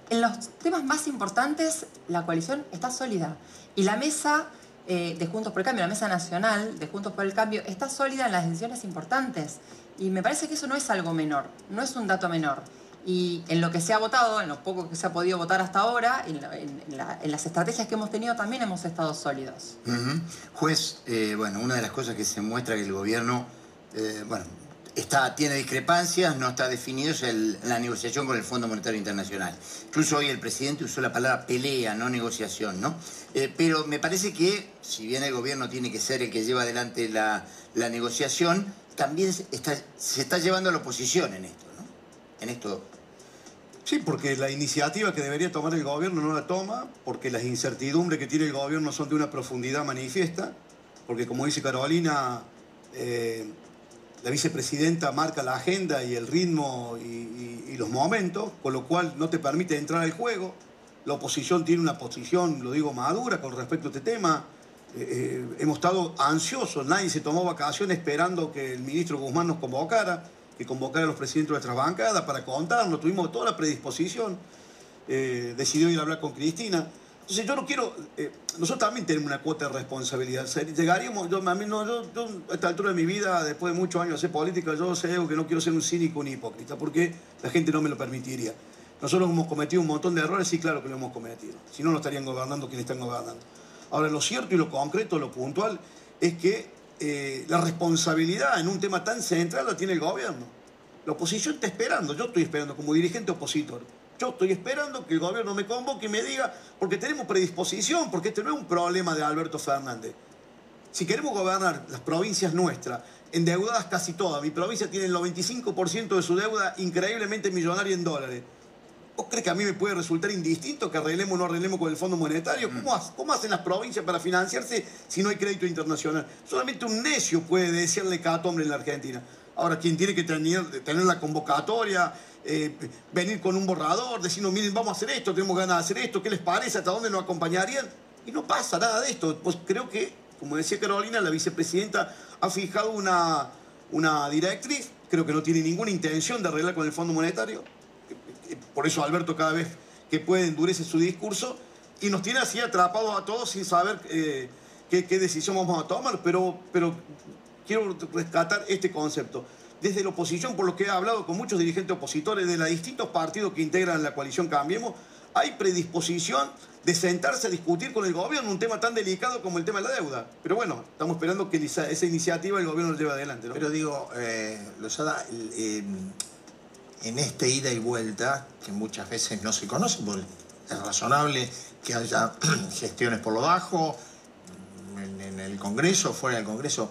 en los temas más importantes la coalición está sólida. Y la mesa eh, de Juntos por el Cambio, la mesa nacional de Juntos por el Cambio, está sólida en las decisiones importantes. Y me parece que eso no es algo menor, no es un dato menor. Y en lo que se ha votado, en lo poco que se ha podido votar hasta ahora, en, las estrategias que hemos tenido también hemos estado sólidos. Juez, eh, bueno, una de las cosas que se muestra que el gobierno, eh, bueno, tiene discrepancias, no está definido es la negociación con el Fondo Monetario Internacional. Incluso hoy el presidente usó la palabra pelea, no negociación, ¿no? Eh, pero me parece que, si bien el gobierno tiene que ser el que lleva adelante la, negociación, también se está llevando a la oposición en esto, ¿no? En esto Sí, porque la iniciativa que debería tomar el gobierno no la toma, porque las incertidumbres que tiene el gobierno son de una profundidad manifiesta, porque como dice Carolina, eh, la vicepresidenta marca la agenda y el ritmo y, los momentos, con lo cual no te permite entrar al juego. La oposición tiene una posición, lo digo, madura con respecto a este tema. Eh, eh, hemos estado ansiosos, nadie se tomó vacaciones esperando que el ministro Guzmán nos convocara que convocar a los presidentes de nuestras bancadas para contarnos, tuvimos toda la predisposición, eh, decidió ir a hablar con Cristina. Entonces yo no quiero, eh, nosotros también tenemos una cuota de responsabilidad. Llegaríamos, yo, a, mí no, yo, a esta altura de mi vida, después de muchos años de hacer política, yo sé que no quiero ser un cínico ni hipócrita, porque la gente no me lo permitiría. Nosotros hemos cometido un montón de errores, sí, claro que lo hemos cometido. Si no, no estarían gobernando quienes están gobernando. Ahora, lo cierto y lo concreto, lo puntual, es que eh, la responsabilidad en un tema tan central la tiene el gobierno. La oposición está esperando, yo estoy esperando como dirigente opositor. Yo estoy esperando que el gobierno me convoque y me diga, porque tenemos predisposición, porque este no es un problema de Alberto Fernández. Si queremos gobernar las provincias nuestras, endeudadas casi todas, mi provincia tiene el 95% de su deuda increíblemente millonaria en dólares. ¿Vos crees que a mí me puede resultar indistinto que arreglemos o no arreglemos con el Fondo Monetario? Mm. ¿Cómo, hacen las provincias para financiarse si no hay crédito internacional? Solamente un necio puede decirle hombre en la Argentina. Ahora, quien tiene que tener, tener la convocatoria, eh, venir con un borrador, decirnos, miren, vamos a hacer esto, tenemos ganas de hacer esto, ¿qué les parece? ¿Hasta dónde nos acompañarían? Y no pasa nada de esto. Pues creo que, como decía Carolina, la vicepresidenta ha fijado una, una directriz, creo que no tiene ninguna intención de arreglar con el Fondo Monetario por eso Alberto cada vez que puede endurece su discurso y nos tiene así atrapados a todos sin saber eh, qué, decisión vamos a tomar, pero, pero quiero rescatar este concepto. Desde la oposición, por lo que he hablado con muchos dirigentes opositores de los distintos partidos que integran la coalición Cambiemos, hay predisposición de sentarse a discutir con el gobierno un tema tan delicado como el tema de la deuda. Pero bueno, estamos esperando que esa iniciativa el gobierno lo lleve adelante. Pero digo, eh, Lozada, eh, en este ida y vuelta, que muchas veces no se conoce, porque es razonable que haya gestiones por lo bajo, en, el Congreso, fuera del Congreso.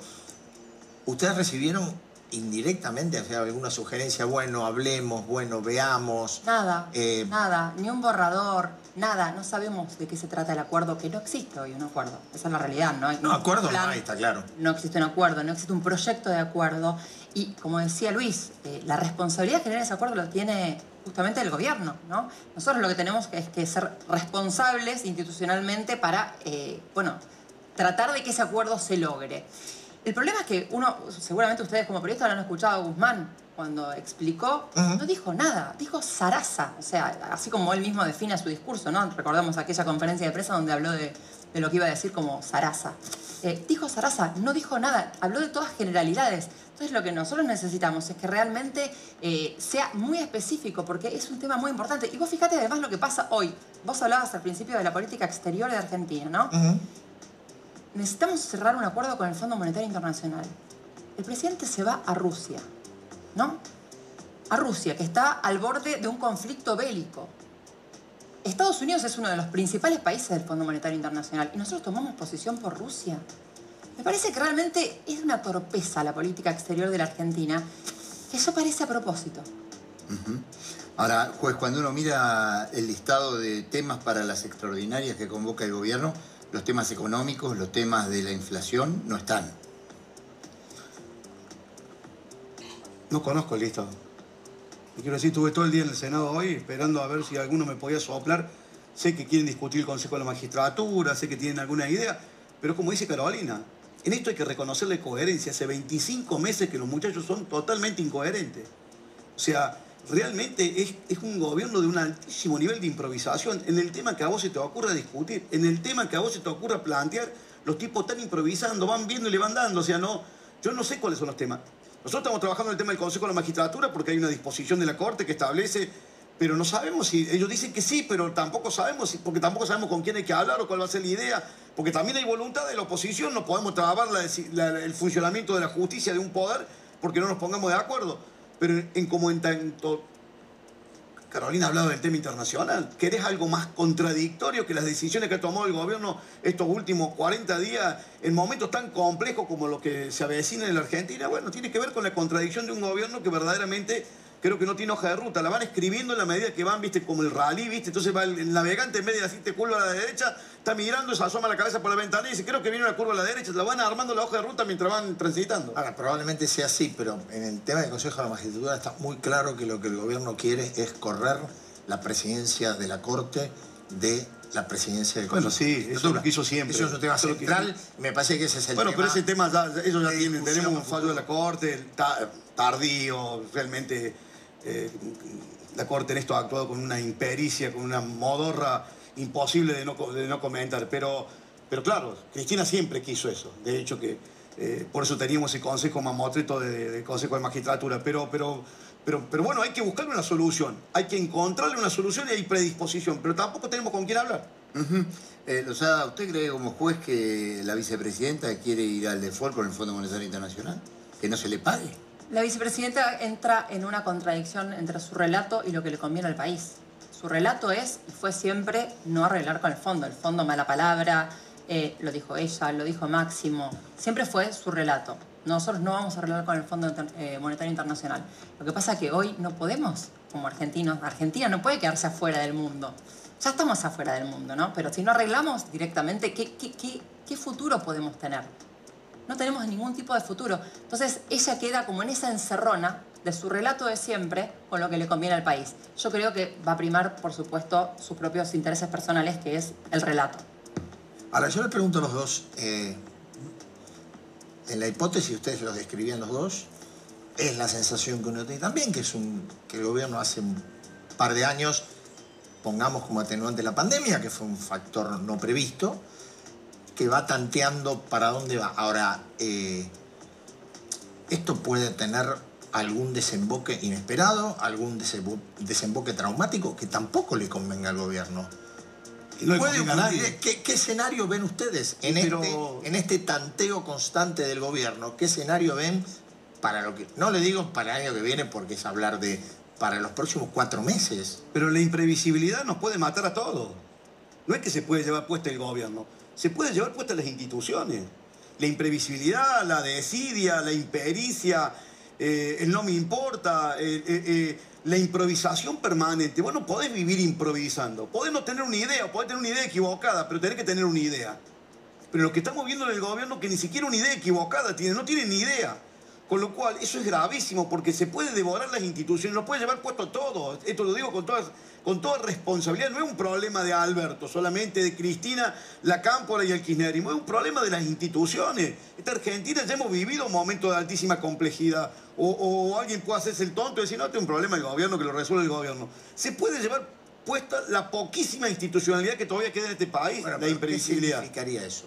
¿Ustedes recibieron indirectamente alguna sugerencia? Bueno, hablemos, bueno, veamos. Nada, eh, nada, ni un borrador, nada. No sabemos de qué se trata el acuerdo, que no existe hoy un acuerdo. Esa es la realidad, ¿no? no, acuerdo no hay, está claro. No existe un acuerdo, no existe un proyecto de acuerdo. Y como decía Luis, eh, la responsabilidad de generar ese acuerdo lo tiene justamente el gobierno, ¿no? Nosotros lo que tenemos es que ser responsables institucionalmente para, eh, bueno, tratar de que ese acuerdo se logre. El problema es que uno, seguramente ustedes como periodistas lo han escuchado a Guzmán cuando explicó, no dijo nada, dijo zaraza, o sea, así como él mismo define su discurso, ¿no? Recordamos aquella conferencia de prensa donde habló de, lo que iba a decir como zaraza. Eh, dijo zaraza, no dijo nada, habló de todas generalidades. Entonces lo que nosotros necesitamos es que realmente eh, sea muy específico, porque es un tema muy importante. Y vos fíjate además lo que pasa hoy. Vos hablabas al principio de la política exterior de Argentina, ¿no? Necesitamos cerrar un acuerdo con el Fondo Monetario Internacional. El presidente se va a Rusia, ¿no? A Rusia, que está al borde de un conflicto bélico. Estados Unidos es uno de los principales países del Fondo Monetario Internacional y nosotros tomamos posición por Rusia. Me parece que realmente es una torpeza la política exterior de la Argentina. Eso parece a propósito. Ahora, juez, cuando uno mira el listado de temas para las extraordinarias que convoca el gobierno, los temas económicos, los temas de la inflación no están. No conozco el listado. Y quiero decir, estuve todo el día en el Senado hoy esperando a ver si alguno me podía soplar. Sé que quieren discutir el Consejo de la Magistratura, sé que tienen alguna idea, pero como dice Carolina, en esto hay que reconocerle coherencia. Hace 25 meses que los muchachos son totalmente incoherentes. O sea, realmente es, un gobierno de un altísimo nivel de improvisación. En el tema que a vos se te ocurra discutir, en el tema que a vos se te ocurra plantear, los tipos están improvisando, van viendo y le van dando. O sea, no, yo no sé cuáles son los temas. Nosotros estamos trabajando en el tema del Consejo de la Magistratura porque hay una disposición de la Corte que establece pero no sabemos si ellos dicen que sí, pero tampoco sabemos, si, porque tampoco sabemos con quién hay que hablar o cuál va a ser la idea, porque también hay voluntad de la oposición, no podemos trabar el funcionamiento de la justicia de un poder porque no nos pongamos de acuerdo. Pero en, como en tanto Carolina ha hablado del tema internacional. ¿Querés algo más contradictorio que las decisiones que ha tomado el gobierno estos últimos 40 días en momentos tan complejos como los que se avecinan en la Argentina? Bueno, tiene que ver con la contradicción de un gobierno que verdaderamente creo que no tiene hoja de ruta, la van escribiendo en la medida que van, viste, como el rally, viste, entonces va el, navegante en vez de decirte curva a la derecha, está mirando, se asoma la cabeza por la ventana y dice, creo que viene una curva a la derecha, la van armando la hoja de ruta mientras van transitando. Ahora, probablemente sea así, pero en el tema del Consejo de la Magistratura está muy claro que lo que el gobierno quiere es correr la presidencia de la Corte de la presidencia del Consejo. Bueno, sí, eso es lo que hizo siempre. Eso es un tema central, me parece que ese es el bueno, tema. Bueno, pero ese tema, ya, ellos ya tienen, tenemos un fallo de la Corte, tardío, realmente eh, la Corte en esto ha actuado con una impericia, con una modorra imposible de no, de no comentar. Pero, pero claro, Cristina siempre quiso eso. De hecho, que eh, por eso teníamos ese consejo mamotreto de, de, Consejo de Magistratura. Pero, pero, pero, pero bueno, hay que buscarle una solución. Hay que encontrarle una solución y hay predisposición. Pero tampoco tenemos con quién hablar. Eh, ¿usted cree como juez que la vicepresidenta quiere ir al default con el Fondo Monetario Internacional? ¿Que no se le pague? La vicepresidenta entra en una contradicción entre su relato y lo que le conviene al país. Su relato es y fue siempre no arreglar con el fondo. El fondo mala palabra, eh, lo dijo ella, lo dijo Máximo. Siempre fue su relato. Nosotros no vamos a arreglar con el Fondo eh, Monetario Internacional. Lo que pasa es que hoy no podemos, como argentinos, Argentina no puede quedarse afuera del mundo. Ya estamos afuera del mundo, ¿no? Pero si no arreglamos directamente, ¿qué, futuro podemos tener? No tenemos ningún tipo de futuro. Entonces ella queda como en esa encerrona de su relato de siempre con lo que le conviene al país. Yo creo que va a primar, por supuesto, sus propios intereses personales, que es el relato. Ahora, yo le pregunto a los dos, eh, en la hipótesis, ustedes lo describían los dos, es la sensación que uno tiene también, que es un que el gobierno hace un par de años, pongamos como atenuante la pandemia, que fue un factor no previsto, que va tanteando para dónde va. Ahora, eh, esto puede tener algún desemboque inesperado, algún desemboque traumático que tampoco le convenga al gobierno. No ¿Qué, ¿Qué, escenario ven ustedes en, este, en este tanteo constante del gobierno? ¿Qué escenario ven para lo que... No le digo para el año que viene porque es hablar de para los próximos cuatro meses. Pero la imprevisibilidad nos puede matar a todos. No es que se puede llevar puesto el gobierno se puede llevar puestas las instituciones. La imprevisibilidad, la desidia, la impericia, eh, el no me importa, eh, eh, la improvisación permanente. Bueno, podés vivir improvisando. Podés no tener una idea, podés tener una idea equivocada, pero tenés que tener una idea. Pero lo que estamos viendo en el gobierno que ni siquiera una idea equivocada tiene, no tienen ni idea. Con lo cual, eso es gravísimo porque se puede devorar las instituciones, lo puede llevar puesto todo. Esto lo digo con todas con toda responsabilidad, no es un problema de Alberto, solamente de Cristina, la Cámpora y el kirchnerismo, es un problema de las instituciones. Esta Argentina ya hemos vivido un momento de altísima complejidad. O, alguien puede hacerse el tonto y decir, no, este es un problema del gobierno, que lo resuelve el gobierno. Se puede llevar puesta la poquísima institucionalidad que todavía queda en este país, la imprevisibilidad. ¿Qué significaría eso?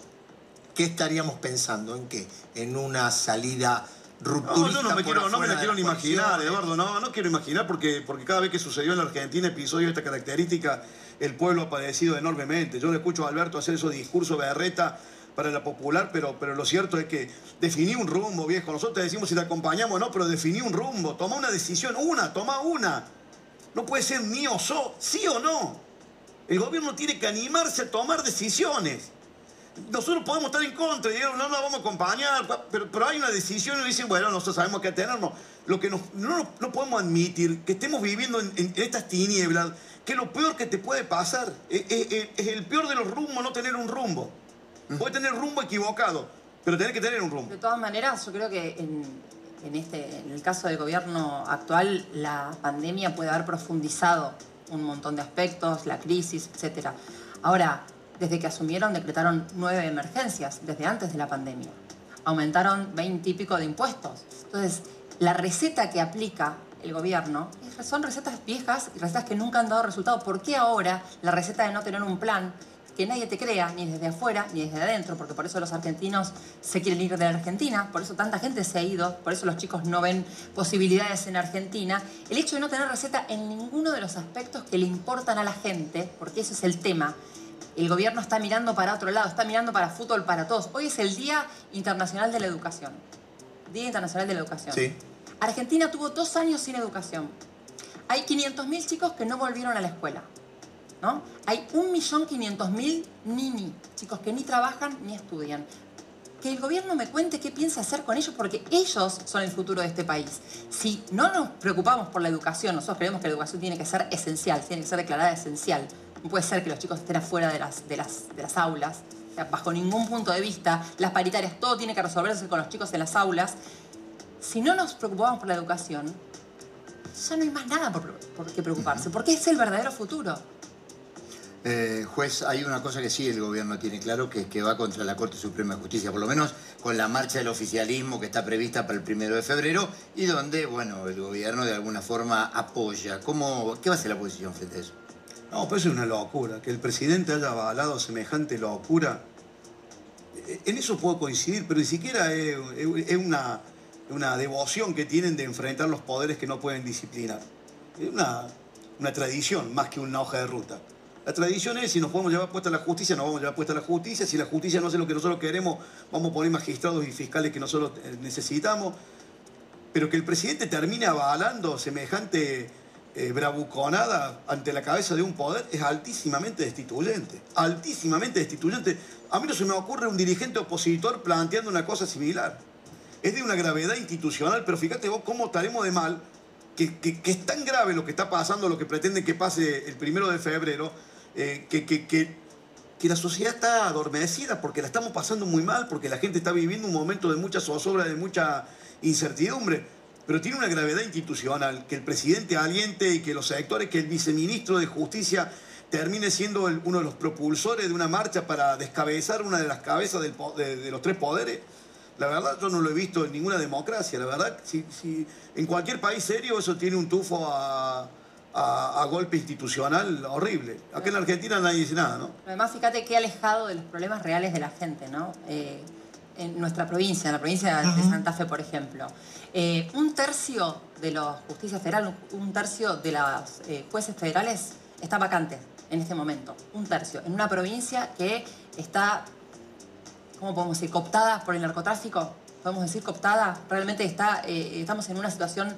¿Qué estaríamos pensando? ¿En qué? ¿En una salida no, no, no me, quiero, no me la quiero ni imaginar, Eduardo, no, no quiero imaginar porque, porque cada vez que sucedió en la Argentina episodio de esta característica, el pueblo ha padecido enormemente. Yo le escucho a Alberto hacer esos discursos berreta para la popular, pero, pero lo cierto es que definí un rumbo, viejo. Nosotros te decimos si te acompañamos o no, pero definí un rumbo. Toma una decisión, una, toma una. No puede ser ni o so, sí o no. El gobierno tiene que animarse a tomar decisiones nosotros podemos estar en contra y decir, no nos vamos a acompañar, pero, pero hay una decisión y dicen, bueno, nosotros sabemos que atenernos. Lo que no, no, podemos admitir, que estemos viviendo en, estas tinieblas, que lo peor que te puede pasar es, el peor de los rumbos no tener un rumbo. Puede tener rumbo equivocado, pero tener que tener un rumbo. De todas maneras, yo creo que en, en, este, en el caso del gobierno actual, la pandemia puede haber profundizado un montón de aspectos, la crisis, etc. Ahora, desde que asumieron, decretaron nueve emergencias, desde antes de la pandemia. Aumentaron veinte y pico de impuestos. Entonces, la receta que aplica el gobierno son recetas viejas y recetas que nunca han dado resultado. ¿Por qué ahora la receta de no tener un plan que nadie te crea, ni desde afuera ni desde adentro, porque por eso los argentinos se quieren ir de la Argentina, por eso tanta gente se ha ido, por eso los chicos no ven posibilidades en Argentina. El hecho de no tener receta en ninguno de los aspectos que le importan a la gente, porque ese es el tema, el gobierno está mirando para otro lado, está mirando para fútbol para todos. Hoy es el Día Internacional de la Educación. Día Internacional de la Educación. Sí. Argentina tuvo dos años sin educación. Hay 500.000 chicos que no volvieron a la escuela. ¿no? Hay 1.500.000 nini, chicos que ni trabajan ni estudian. que el gobierno me cuente qué piensa hacer con ellos, porque ellos son el futuro de este país. Si no nos preocupamos por la educación, nosotros creemos que la educación tiene que ser esencial, tiene que ser declarada esencial. No puede ser que los chicos estén afuera de las, de las, de las aulas, bajo ningún punto de vista. Las paritarias, todo tiene que resolverse con los chicos en las aulas. Si no nos preocupamos por la educación, ya no hay más nada por, por qué preocuparse, porque es el verdadero futuro. Eh, juez, hay una cosa que sí el gobierno tiene claro, que es que va contra la Corte Suprema de Justicia, por lo menos con la marcha del oficialismo que está prevista para el primero de febrero y donde, bueno, el gobierno de alguna forma apoya. ¿Cómo, ¿Qué va a ser la posición frente a eso? No, pues es una locura. Que el presidente haya avalado semejante locura. Eh, en eso puedo coincidir, pero ni siquiera es, una devoción que tienen de enfrentar los poderes que no pueden disciplinar. Es una, una tradición más que una hoja de ruta. La tradición es, si nos podemos llevar puesta la justicia, nos vamos a llevar puesta la justicia. Si la justicia no hace lo que nosotros queremos, vamos a poner magistrados y fiscales que nosotros eh, necesitamos. Pero que el presidente termine avalando semejante eh, bravuconada ante la cabeza de un poder es altísimamente destituyente. Altísimamente destituyente. A mí no se me ocurre un dirigente opositor planteando una cosa similar. Es de una gravedad institucional, pero fíjate vos cómo estaremos de mal, que, que es tan grave lo que está pasando, lo que pretende que pase el primero de febrero, eh, que, que, que, la sociedad está adormecida porque la estamos pasando muy mal, porque la gente está viviendo un momento de mucha zozobra, de mucha incertidumbre, pero tiene una gravedad institucional, que el presidente aliente y que los sectores, que el viceministro de Justicia termine siendo uno de los propulsores de una marcha para descabezar una de las cabezas del, de, de, los tres poderes. La verdad yo no lo he visto en ninguna democracia, la verdad, si, si en cualquier país serio eso tiene un tufo a a, golpe institucional horrible. Acá en Argentina nadie dice nada, ¿no? Además, fíjate qué alejado de los problemas reales de la gente, ¿no? Eh, en nuestra provincia, en la provincia de Santa Fe, por ejemplo, eh, un tercio de los justicia federal, un tercio de los eh, jueces federales está vacante en este momento. Un tercio. En una provincia que está, ¿cómo podemos decir?, cooptada por el narcotráfico. Podemos decir cooptada. Realmente está, estamos en una situación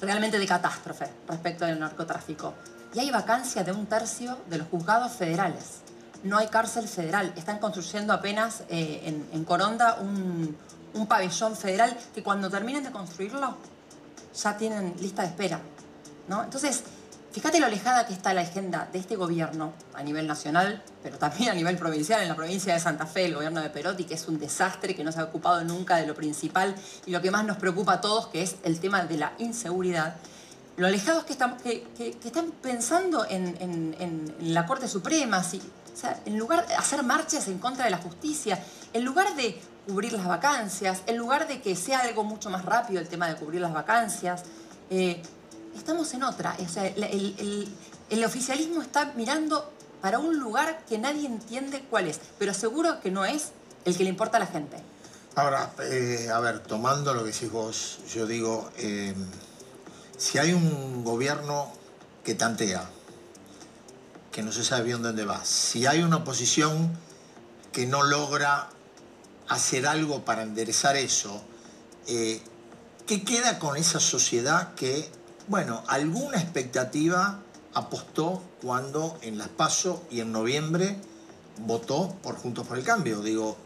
realmente de catástrofe respecto del narcotráfico. Y hay vacancia de un tercio de los juzgados federales. No hay cárcel federal. Están construyendo apenas eh, en, Coronda un, un pabellón federal que cuando terminen de construirlo ya tienen lista de espera. ¿no? Entonces, Fíjate lo alejada que está la agenda de este gobierno a nivel nacional, pero también a nivel provincial, en la provincia de Santa Fe, el gobierno de Perotti, que es un desastre, que no se ha ocupado nunca de lo principal y lo que más nos preocupa a todos, que es el tema de la inseguridad. Lo alejados que, están, que, están pensando en, la Corte Suprema, en lugar de hacer marchas en contra de la justicia, en lugar de cubrir las vacancias, en lugar de que sea algo mucho más rápido el tema de cubrir las vacancias, eh, estamos en otra. O sea, el, oficialismo está mirando para un lugar que nadie entiende cuál es, pero seguro que no es el que le importa a la gente. Ahora, eh, a ver, tomando lo que decís vos, yo digo, eh, si hay un gobierno que tantea, que no se sabe bien dónde va, si hay una oposición que no logra hacer algo para enderezar eso, eh, ¿qué queda con esa sociedad que bueno, alguna expectativa apostó cuando en las PASO y en noviembre votó por Juntos por el Cambio. Digo,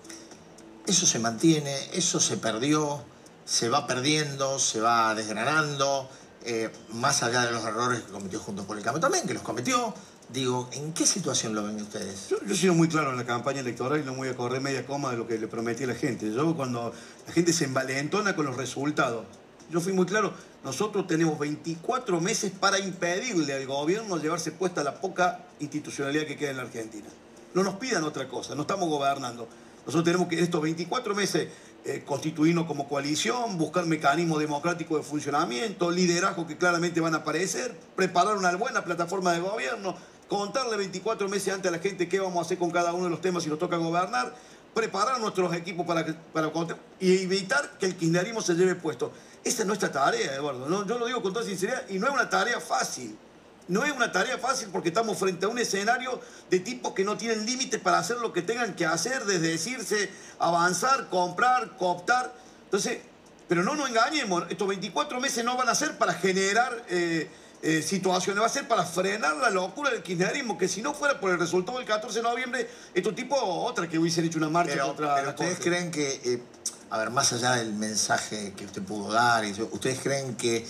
eso se mantiene, eso se perdió, se va perdiendo, se va desgranando, eh, más allá de los errores que cometió Juntos por el Cambio también, que los cometió. Digo, ¿en qué situación lo ven ustedes? Yo, he sido muy claro en la campaña electoral y no voy a correr media coma de lo que le prometí a la gente. Yo cuando la gente se envalentona con los resultados, yo fui muy claro, nosotros tenemos 24 meses para impedirle al gobierno llevarse puesta la poca institucionalidad que queda en la Argentina. No nos pidan otra cosa, no estamos gobernando. Nosotros tenemos que estos 24 meses eh, constituirnos como coalición, buscar mecanismos democráticos de funcionamiento, liderazgo que claramente van a aparecer, preparar una buena plataforma de gobierno, contarle 24 meses antes a la gente qué vamos a hacer con cada uno de los temas si nos toca gobernar, preparar nuestros equipos para, para y evitar que el kirchnerismo se lleve puesto. Esa es nuestra tarea, Eduardo. Yo lo digo con toda sinceridad y no es una tarea fácil. No es una tarea fácil porque estamos frente a un escenario de tipos que no tienen límites para hacer lo que tengan que hacer, desde decirse, avanzar, comprar, cooptar. Entonces, pero no nos engañemos, estos 24 meses no van a ser para generar eh, eh, situaciones, va a ser para frenar la locura del kirchnerismo, que si no fuera por el resultado del 14 de noviembre, estos tipos, otra que hubiesen hecho una marcha Pero, contra pero la ustedes Corte. creen que, eh, a ver, más allá del mensaje que usted pudo dar, ¿ustedes creen que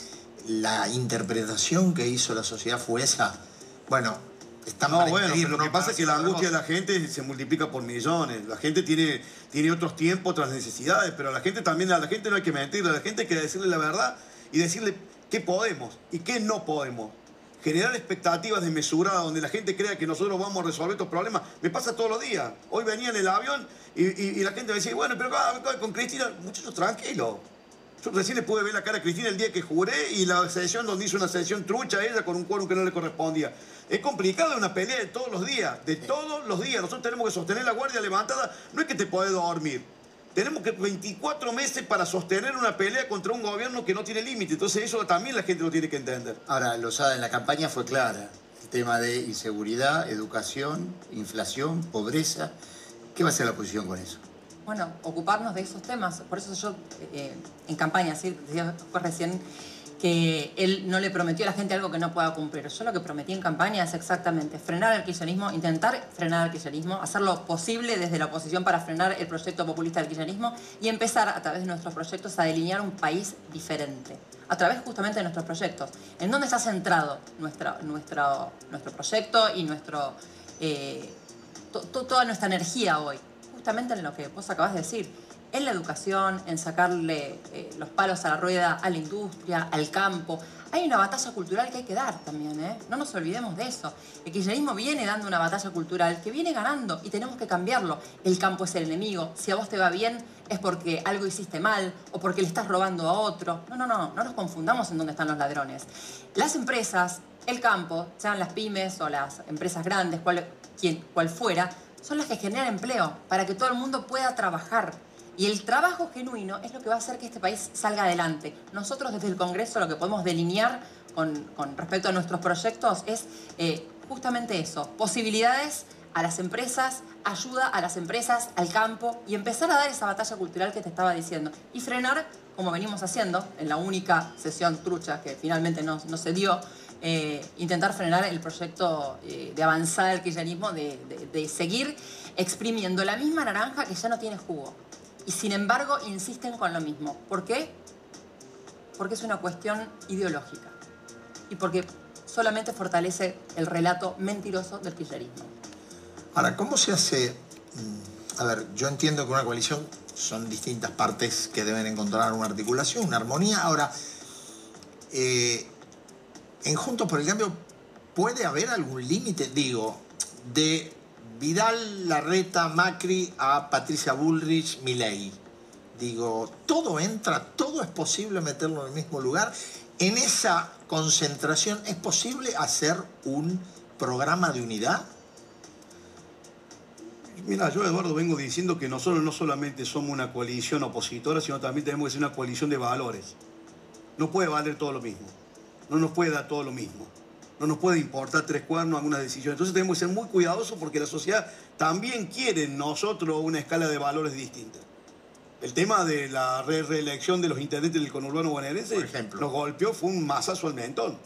la interpretación que hizo la sociedad fue esa? Bueno, están No, bueno, pero lo que pasa es que la angustia de la gente se multiplica por millones. La gente tiene, tiene otros tiempos, otras necesidades, pero a la gente también, a la gente no hay que mentirle, a la gente hay que decirle la verdad y decirle qué podemos y qué no podemos. Generar expectativas desmesuradas donde la gente crea que nosotros vamos a resolver estos problemas. Me pasa todos los días. Hoy venía en el avión y, la gente me decía, bueno, pero con Cristina, muchachos, tranquilo. Yo recién le pude ver la cara a Cristina el día que juré y la sesión donde hizo una sesión trucha a ella con un quórum que no le correspondía. Es complicado, una pelea de todos los días, de todos los días. Nosotros tenemos que sostener la guardia levantada. No es que te podés dormir. Tenemos que 24 meses para sostener una pelea contra un gobierno que no tiene límite. Entonces eso también la gente lo tiene que entender. Ahora, Lozada, en la campaña fue clara. El tema de inseguridad, educación, inflación, pobreza. ¿Qué va a ser la oposición con eso? Bueno, ocuparnos de esos temas. Por eso yo, eh, en campaña, ¿sí? decía después recién que él no le prometió a la gente algo que no pueda cumplir. Yo lo que prometí en campaña es exactamente frenar el kirchnerismo, intentar frenar el kirchnerismo, hacer lo posible desde la oposición para frenar el proyecto populista del kirchnerismo y empezar a través de nuestros proyectos a delinear un país diferente. A través justamente de nuestros proyectos. ¿En dónde está centrado nuestro, nuestro proyecto y nuestro, eh, to- to- toda nuestra energía hoy? Justamente en lo que vos acabas de decir en la educación, en sacarle eh, los palos a la rueda a la industria, al campo. Hay una batalla cultural que hay que dar también, ¿eh? No nos olvidemos de eso. El kirchnerismo viene dando una batalla cultural que viene ganando y tenemos que cambiarlo. El campo es el enemigo. Si a vos te va bien es porque algo hiciste mal o porque le estás robando a otro. No, no, no, no nos confundamos en dónde están los ladrones. Las empresas, el campo, sean las pymes o las empresas grandes, quien, cual fuera, son las que generan empleo para que todo el mundo pueda trabajar. Y el trabajo genuino es lo que va a hacer que este país salga adelante. Nosotros desde el Congreso lo que podemos delinear con, respecto a nuestros proyectos es eh, justamente eso, posibilidades a las empresas, ayuda a las empresas, al campo y empezar a dar esa batalla cultural que te estaba diciendo. Y frenar, como venimos haciendo, en la única sesión trucha que finalmente no, se dio, eh, intentar frenar el proyecto eh, de avanzada del kirchnerismo, de- de seguir exprimiendo la misma naranja que ya no tiene jugo. Y sin embargo insisten con lo mismo. ¿Por qué? Porque es una cuestión ideológica. Y porque solamente fortalece el relato mentiroso del kirchnerismo. Ahora, ¿cómo se hace? mm, A ver, yo entiendo que una coalición son distintas partes que deben encontrar una articulación, una armonía. Ahora, eh, en Juntos por el Cambio, ¿puede haber algún límite, digo, de Vidal, Larreta, Macri a Patricia Bullrich, Milei? Digo, todo entra, todo es posible meterlo en el mismo lugar. En esa concentración, ¿es posible hacer un programa de unidad? Mira, yo Eduardo vengo diciendo que nosotros no solamente somos una coalición opositora, sino también tenemos que ser una coalición de valores. No puede valer todo lo mismo. No nos puede dar todo lo mismo. No nos puede importar tres cuernos algunas decisiones. Entonces tenemos que ser muy cuidadosos porque la sociedad también quiere en nosotros una escala de valores distinta. El tema de la re- reelección de los intendentes del conurbano bonaerense Por ejemplo. nos golpeó, fue un masazo al mentón.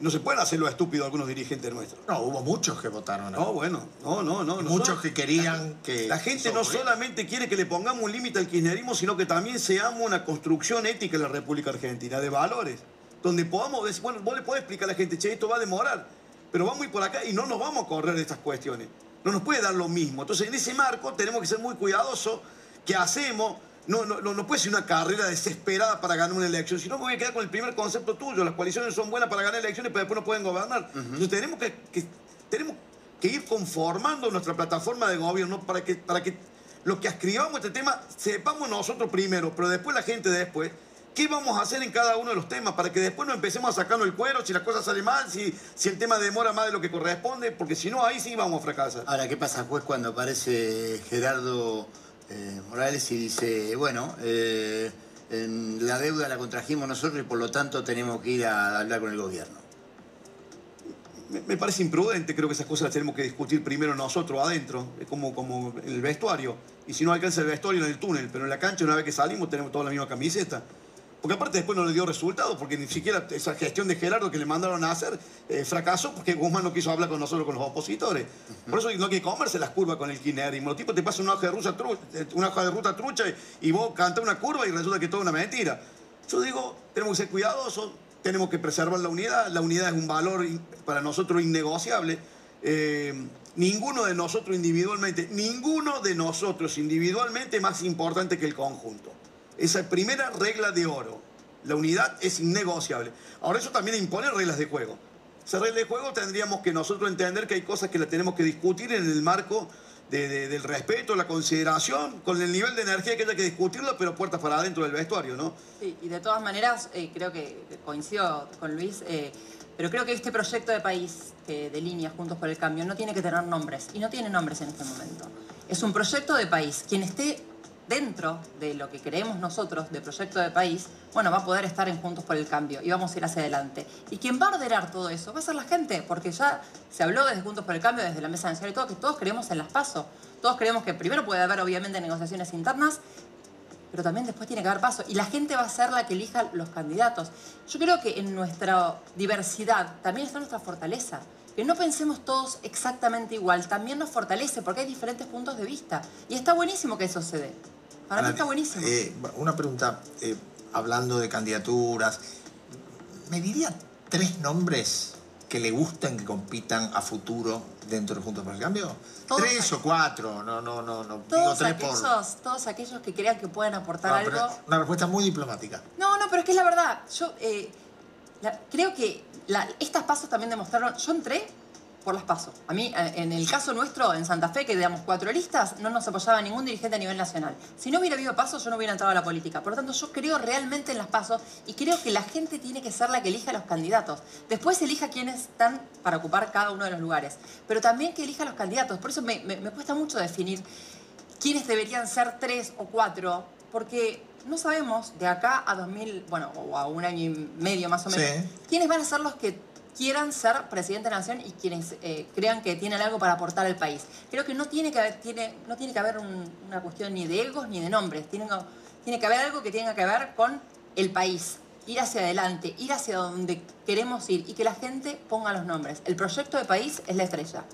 No se pueden hacer lo estúpido algunos dirigentes nuestros. No, hubo muchos que votaron. No, bueno, no, no, no. Muchos nosotros- que querían que... la gente no solamente quiere que le pongamos un límite al kirchnerismo, sino que también seamos una construcción ética en la República Argentina, de valores, donde podamos decir, bueno, vos le podés explicar a la gente, che, esto va a demorar, pero vamos a ir por acá y no nos vamos a correr de estas cuestiones. No nos puede dar lo mismo. Entonces, en ese marco tenemos que ser muy cuidadosos qué hacemos. No, no, no, puede ser una carrera desesperada para ganar una elección, sino me voy a quedar con el primer concepto tuyo. Las coaliciones son buenas para ganar elecciones, pero después no pueden gobernar. Entonces tenemos que, que- tenemos que ir conformando nuestra plataforma de gobierno para que, para que lo que escribamos este tema sepamos nosotros primero, pero después la gente después. ¿Qué vamos a hacer en cada uno de los temas? Para que después no empecemos a sacarnos el cuero, si las cosas salen mal, si, si el tema demora más de lo que corresponde, porque si no, ahí sí vamos a fracasar. Ahora, ¿qué pasa, juez, cuando aparece Gerardo eh, Morales y dice, bueno, eh, en la deuda la contrajimos nosotros y por lo tanto tenemos que ir a hablar con el gobierno? Me, me parece imprudente, creo que esas cosas las tenemos que discutir primero nosotros adentro, como, como el vestuario. Y si no alcanza el vestuario en el túnel, pero en la cancha una vez que salimos tenemos toda la misma camiseta. Porque aparte después no le dio resultado, porque ni siquiera esa gestión de Gerardo que le mandaron a hacer eh, fracasó porque Guzmán no quiso hablar con nosotros, con los opositores. Por eso no hay que comerse las curvas con el kirchnerismo. Los tipos te pasan una hoja de, ruta trucha, una hoja de ruta trucha y, y vos cantás una curva y resulta que es toda una mentira. Yo digo, tenemos que ser cuidadosos, tenemos que preservar la unidad. La unidad es un valor para nosotros innegociable. Eh, ninguno de nosotros individualmente, ninguno de nosotros individualmente es más importante que el conjunto. Esa primera regla de oro. La unidad es innegociable. Ahora eso también impone reglas de juego. Esa regla de juego tendríamos que nosotros entender que hay cosas que las tenemos que discutir en el marco del respeto, la consideración, con el nivel de energía que haya que discutirlo, pero puertas para adentro del vestuario, ¿no? Sí, y de todas maneras, eh, creo que coincido con Luis, eh, pero creo que este proyecto de país de líneas Juntos por el Cambio no tiene que tener nombres, y no tiene nombres en este momento. Es un proyecto de país. Quien esté dentro de lo que creemos nosotros de proyecto de país, bueno, va a poder estar en Juntos por el Cambio y vamos a ir hacia adelante. Y quien va a ordenar todo eso va a ser la gente, porque ya se habló desde Juntos por el Cambio, desde la Mesa Nacional y todo, que todos creemos en las pasos. Todos creemos que primero puede haber, obviamente, negociaciones internas, pero también después tiene que haber paso. Y la gente va a ser la que elija los candidatos. Yo creo que en nuestra diversidad también está nuestra fortaleza. Que no pensemos todos exactamente igual, también nos fortalece porque hay diferentes puntos de vista. Y está buenísimo que eso se dé. Para mí está buenísimo. Eh, una pregunta, eh, hablando de candidaturas, ¿me diría tres nombres que le gusten que compitan a futuro dentro de Juntos por el Cambio? ¿Tres o cuatro? No, no, no, no. Todos, aquellos, todos aquellos que crean que pueden aportar algo. Una respuesta muy diplomática. No, no, pero es que es la verdad. Yo eh, creo que estas pasos también demostraron. Yo entré por las pasos. A mí, eh, en el caso nuestro, en Santa Fe, que digamos cuatro listas, no nos apoyaba ningún dirigente a nivel nacional. Si no hubiera habido pasos, yo no hubiera entrado a la política. Por lo tanto, yo creo realmente en las pasos y creo que la gente tiene que ser la que elija a los candidatos. Después elija quiénes están para ocupar cada uno de los lugares. Pero también que elija a los candidatos. Por eso me, cuesta mucho definir quiénes deberían ser tres o cuatro, porque no sabemos de acá a 2000, bueno, o a un año y medio más o menos, quiénes van a ser los que quieran ser presidente de la nación y quienes eh, crean que tienen algo para aportar al país. Creo que no tiene que haber, tiene, no tiene que haber una cuestión ni de egos ni de nombres. Tiene, tiene que haber algo que tenga que ver con el país. Ir hacia adelante, ir hacia donde queremos ir y que la gente ponga los nombres. El proyecto de país es la estrella.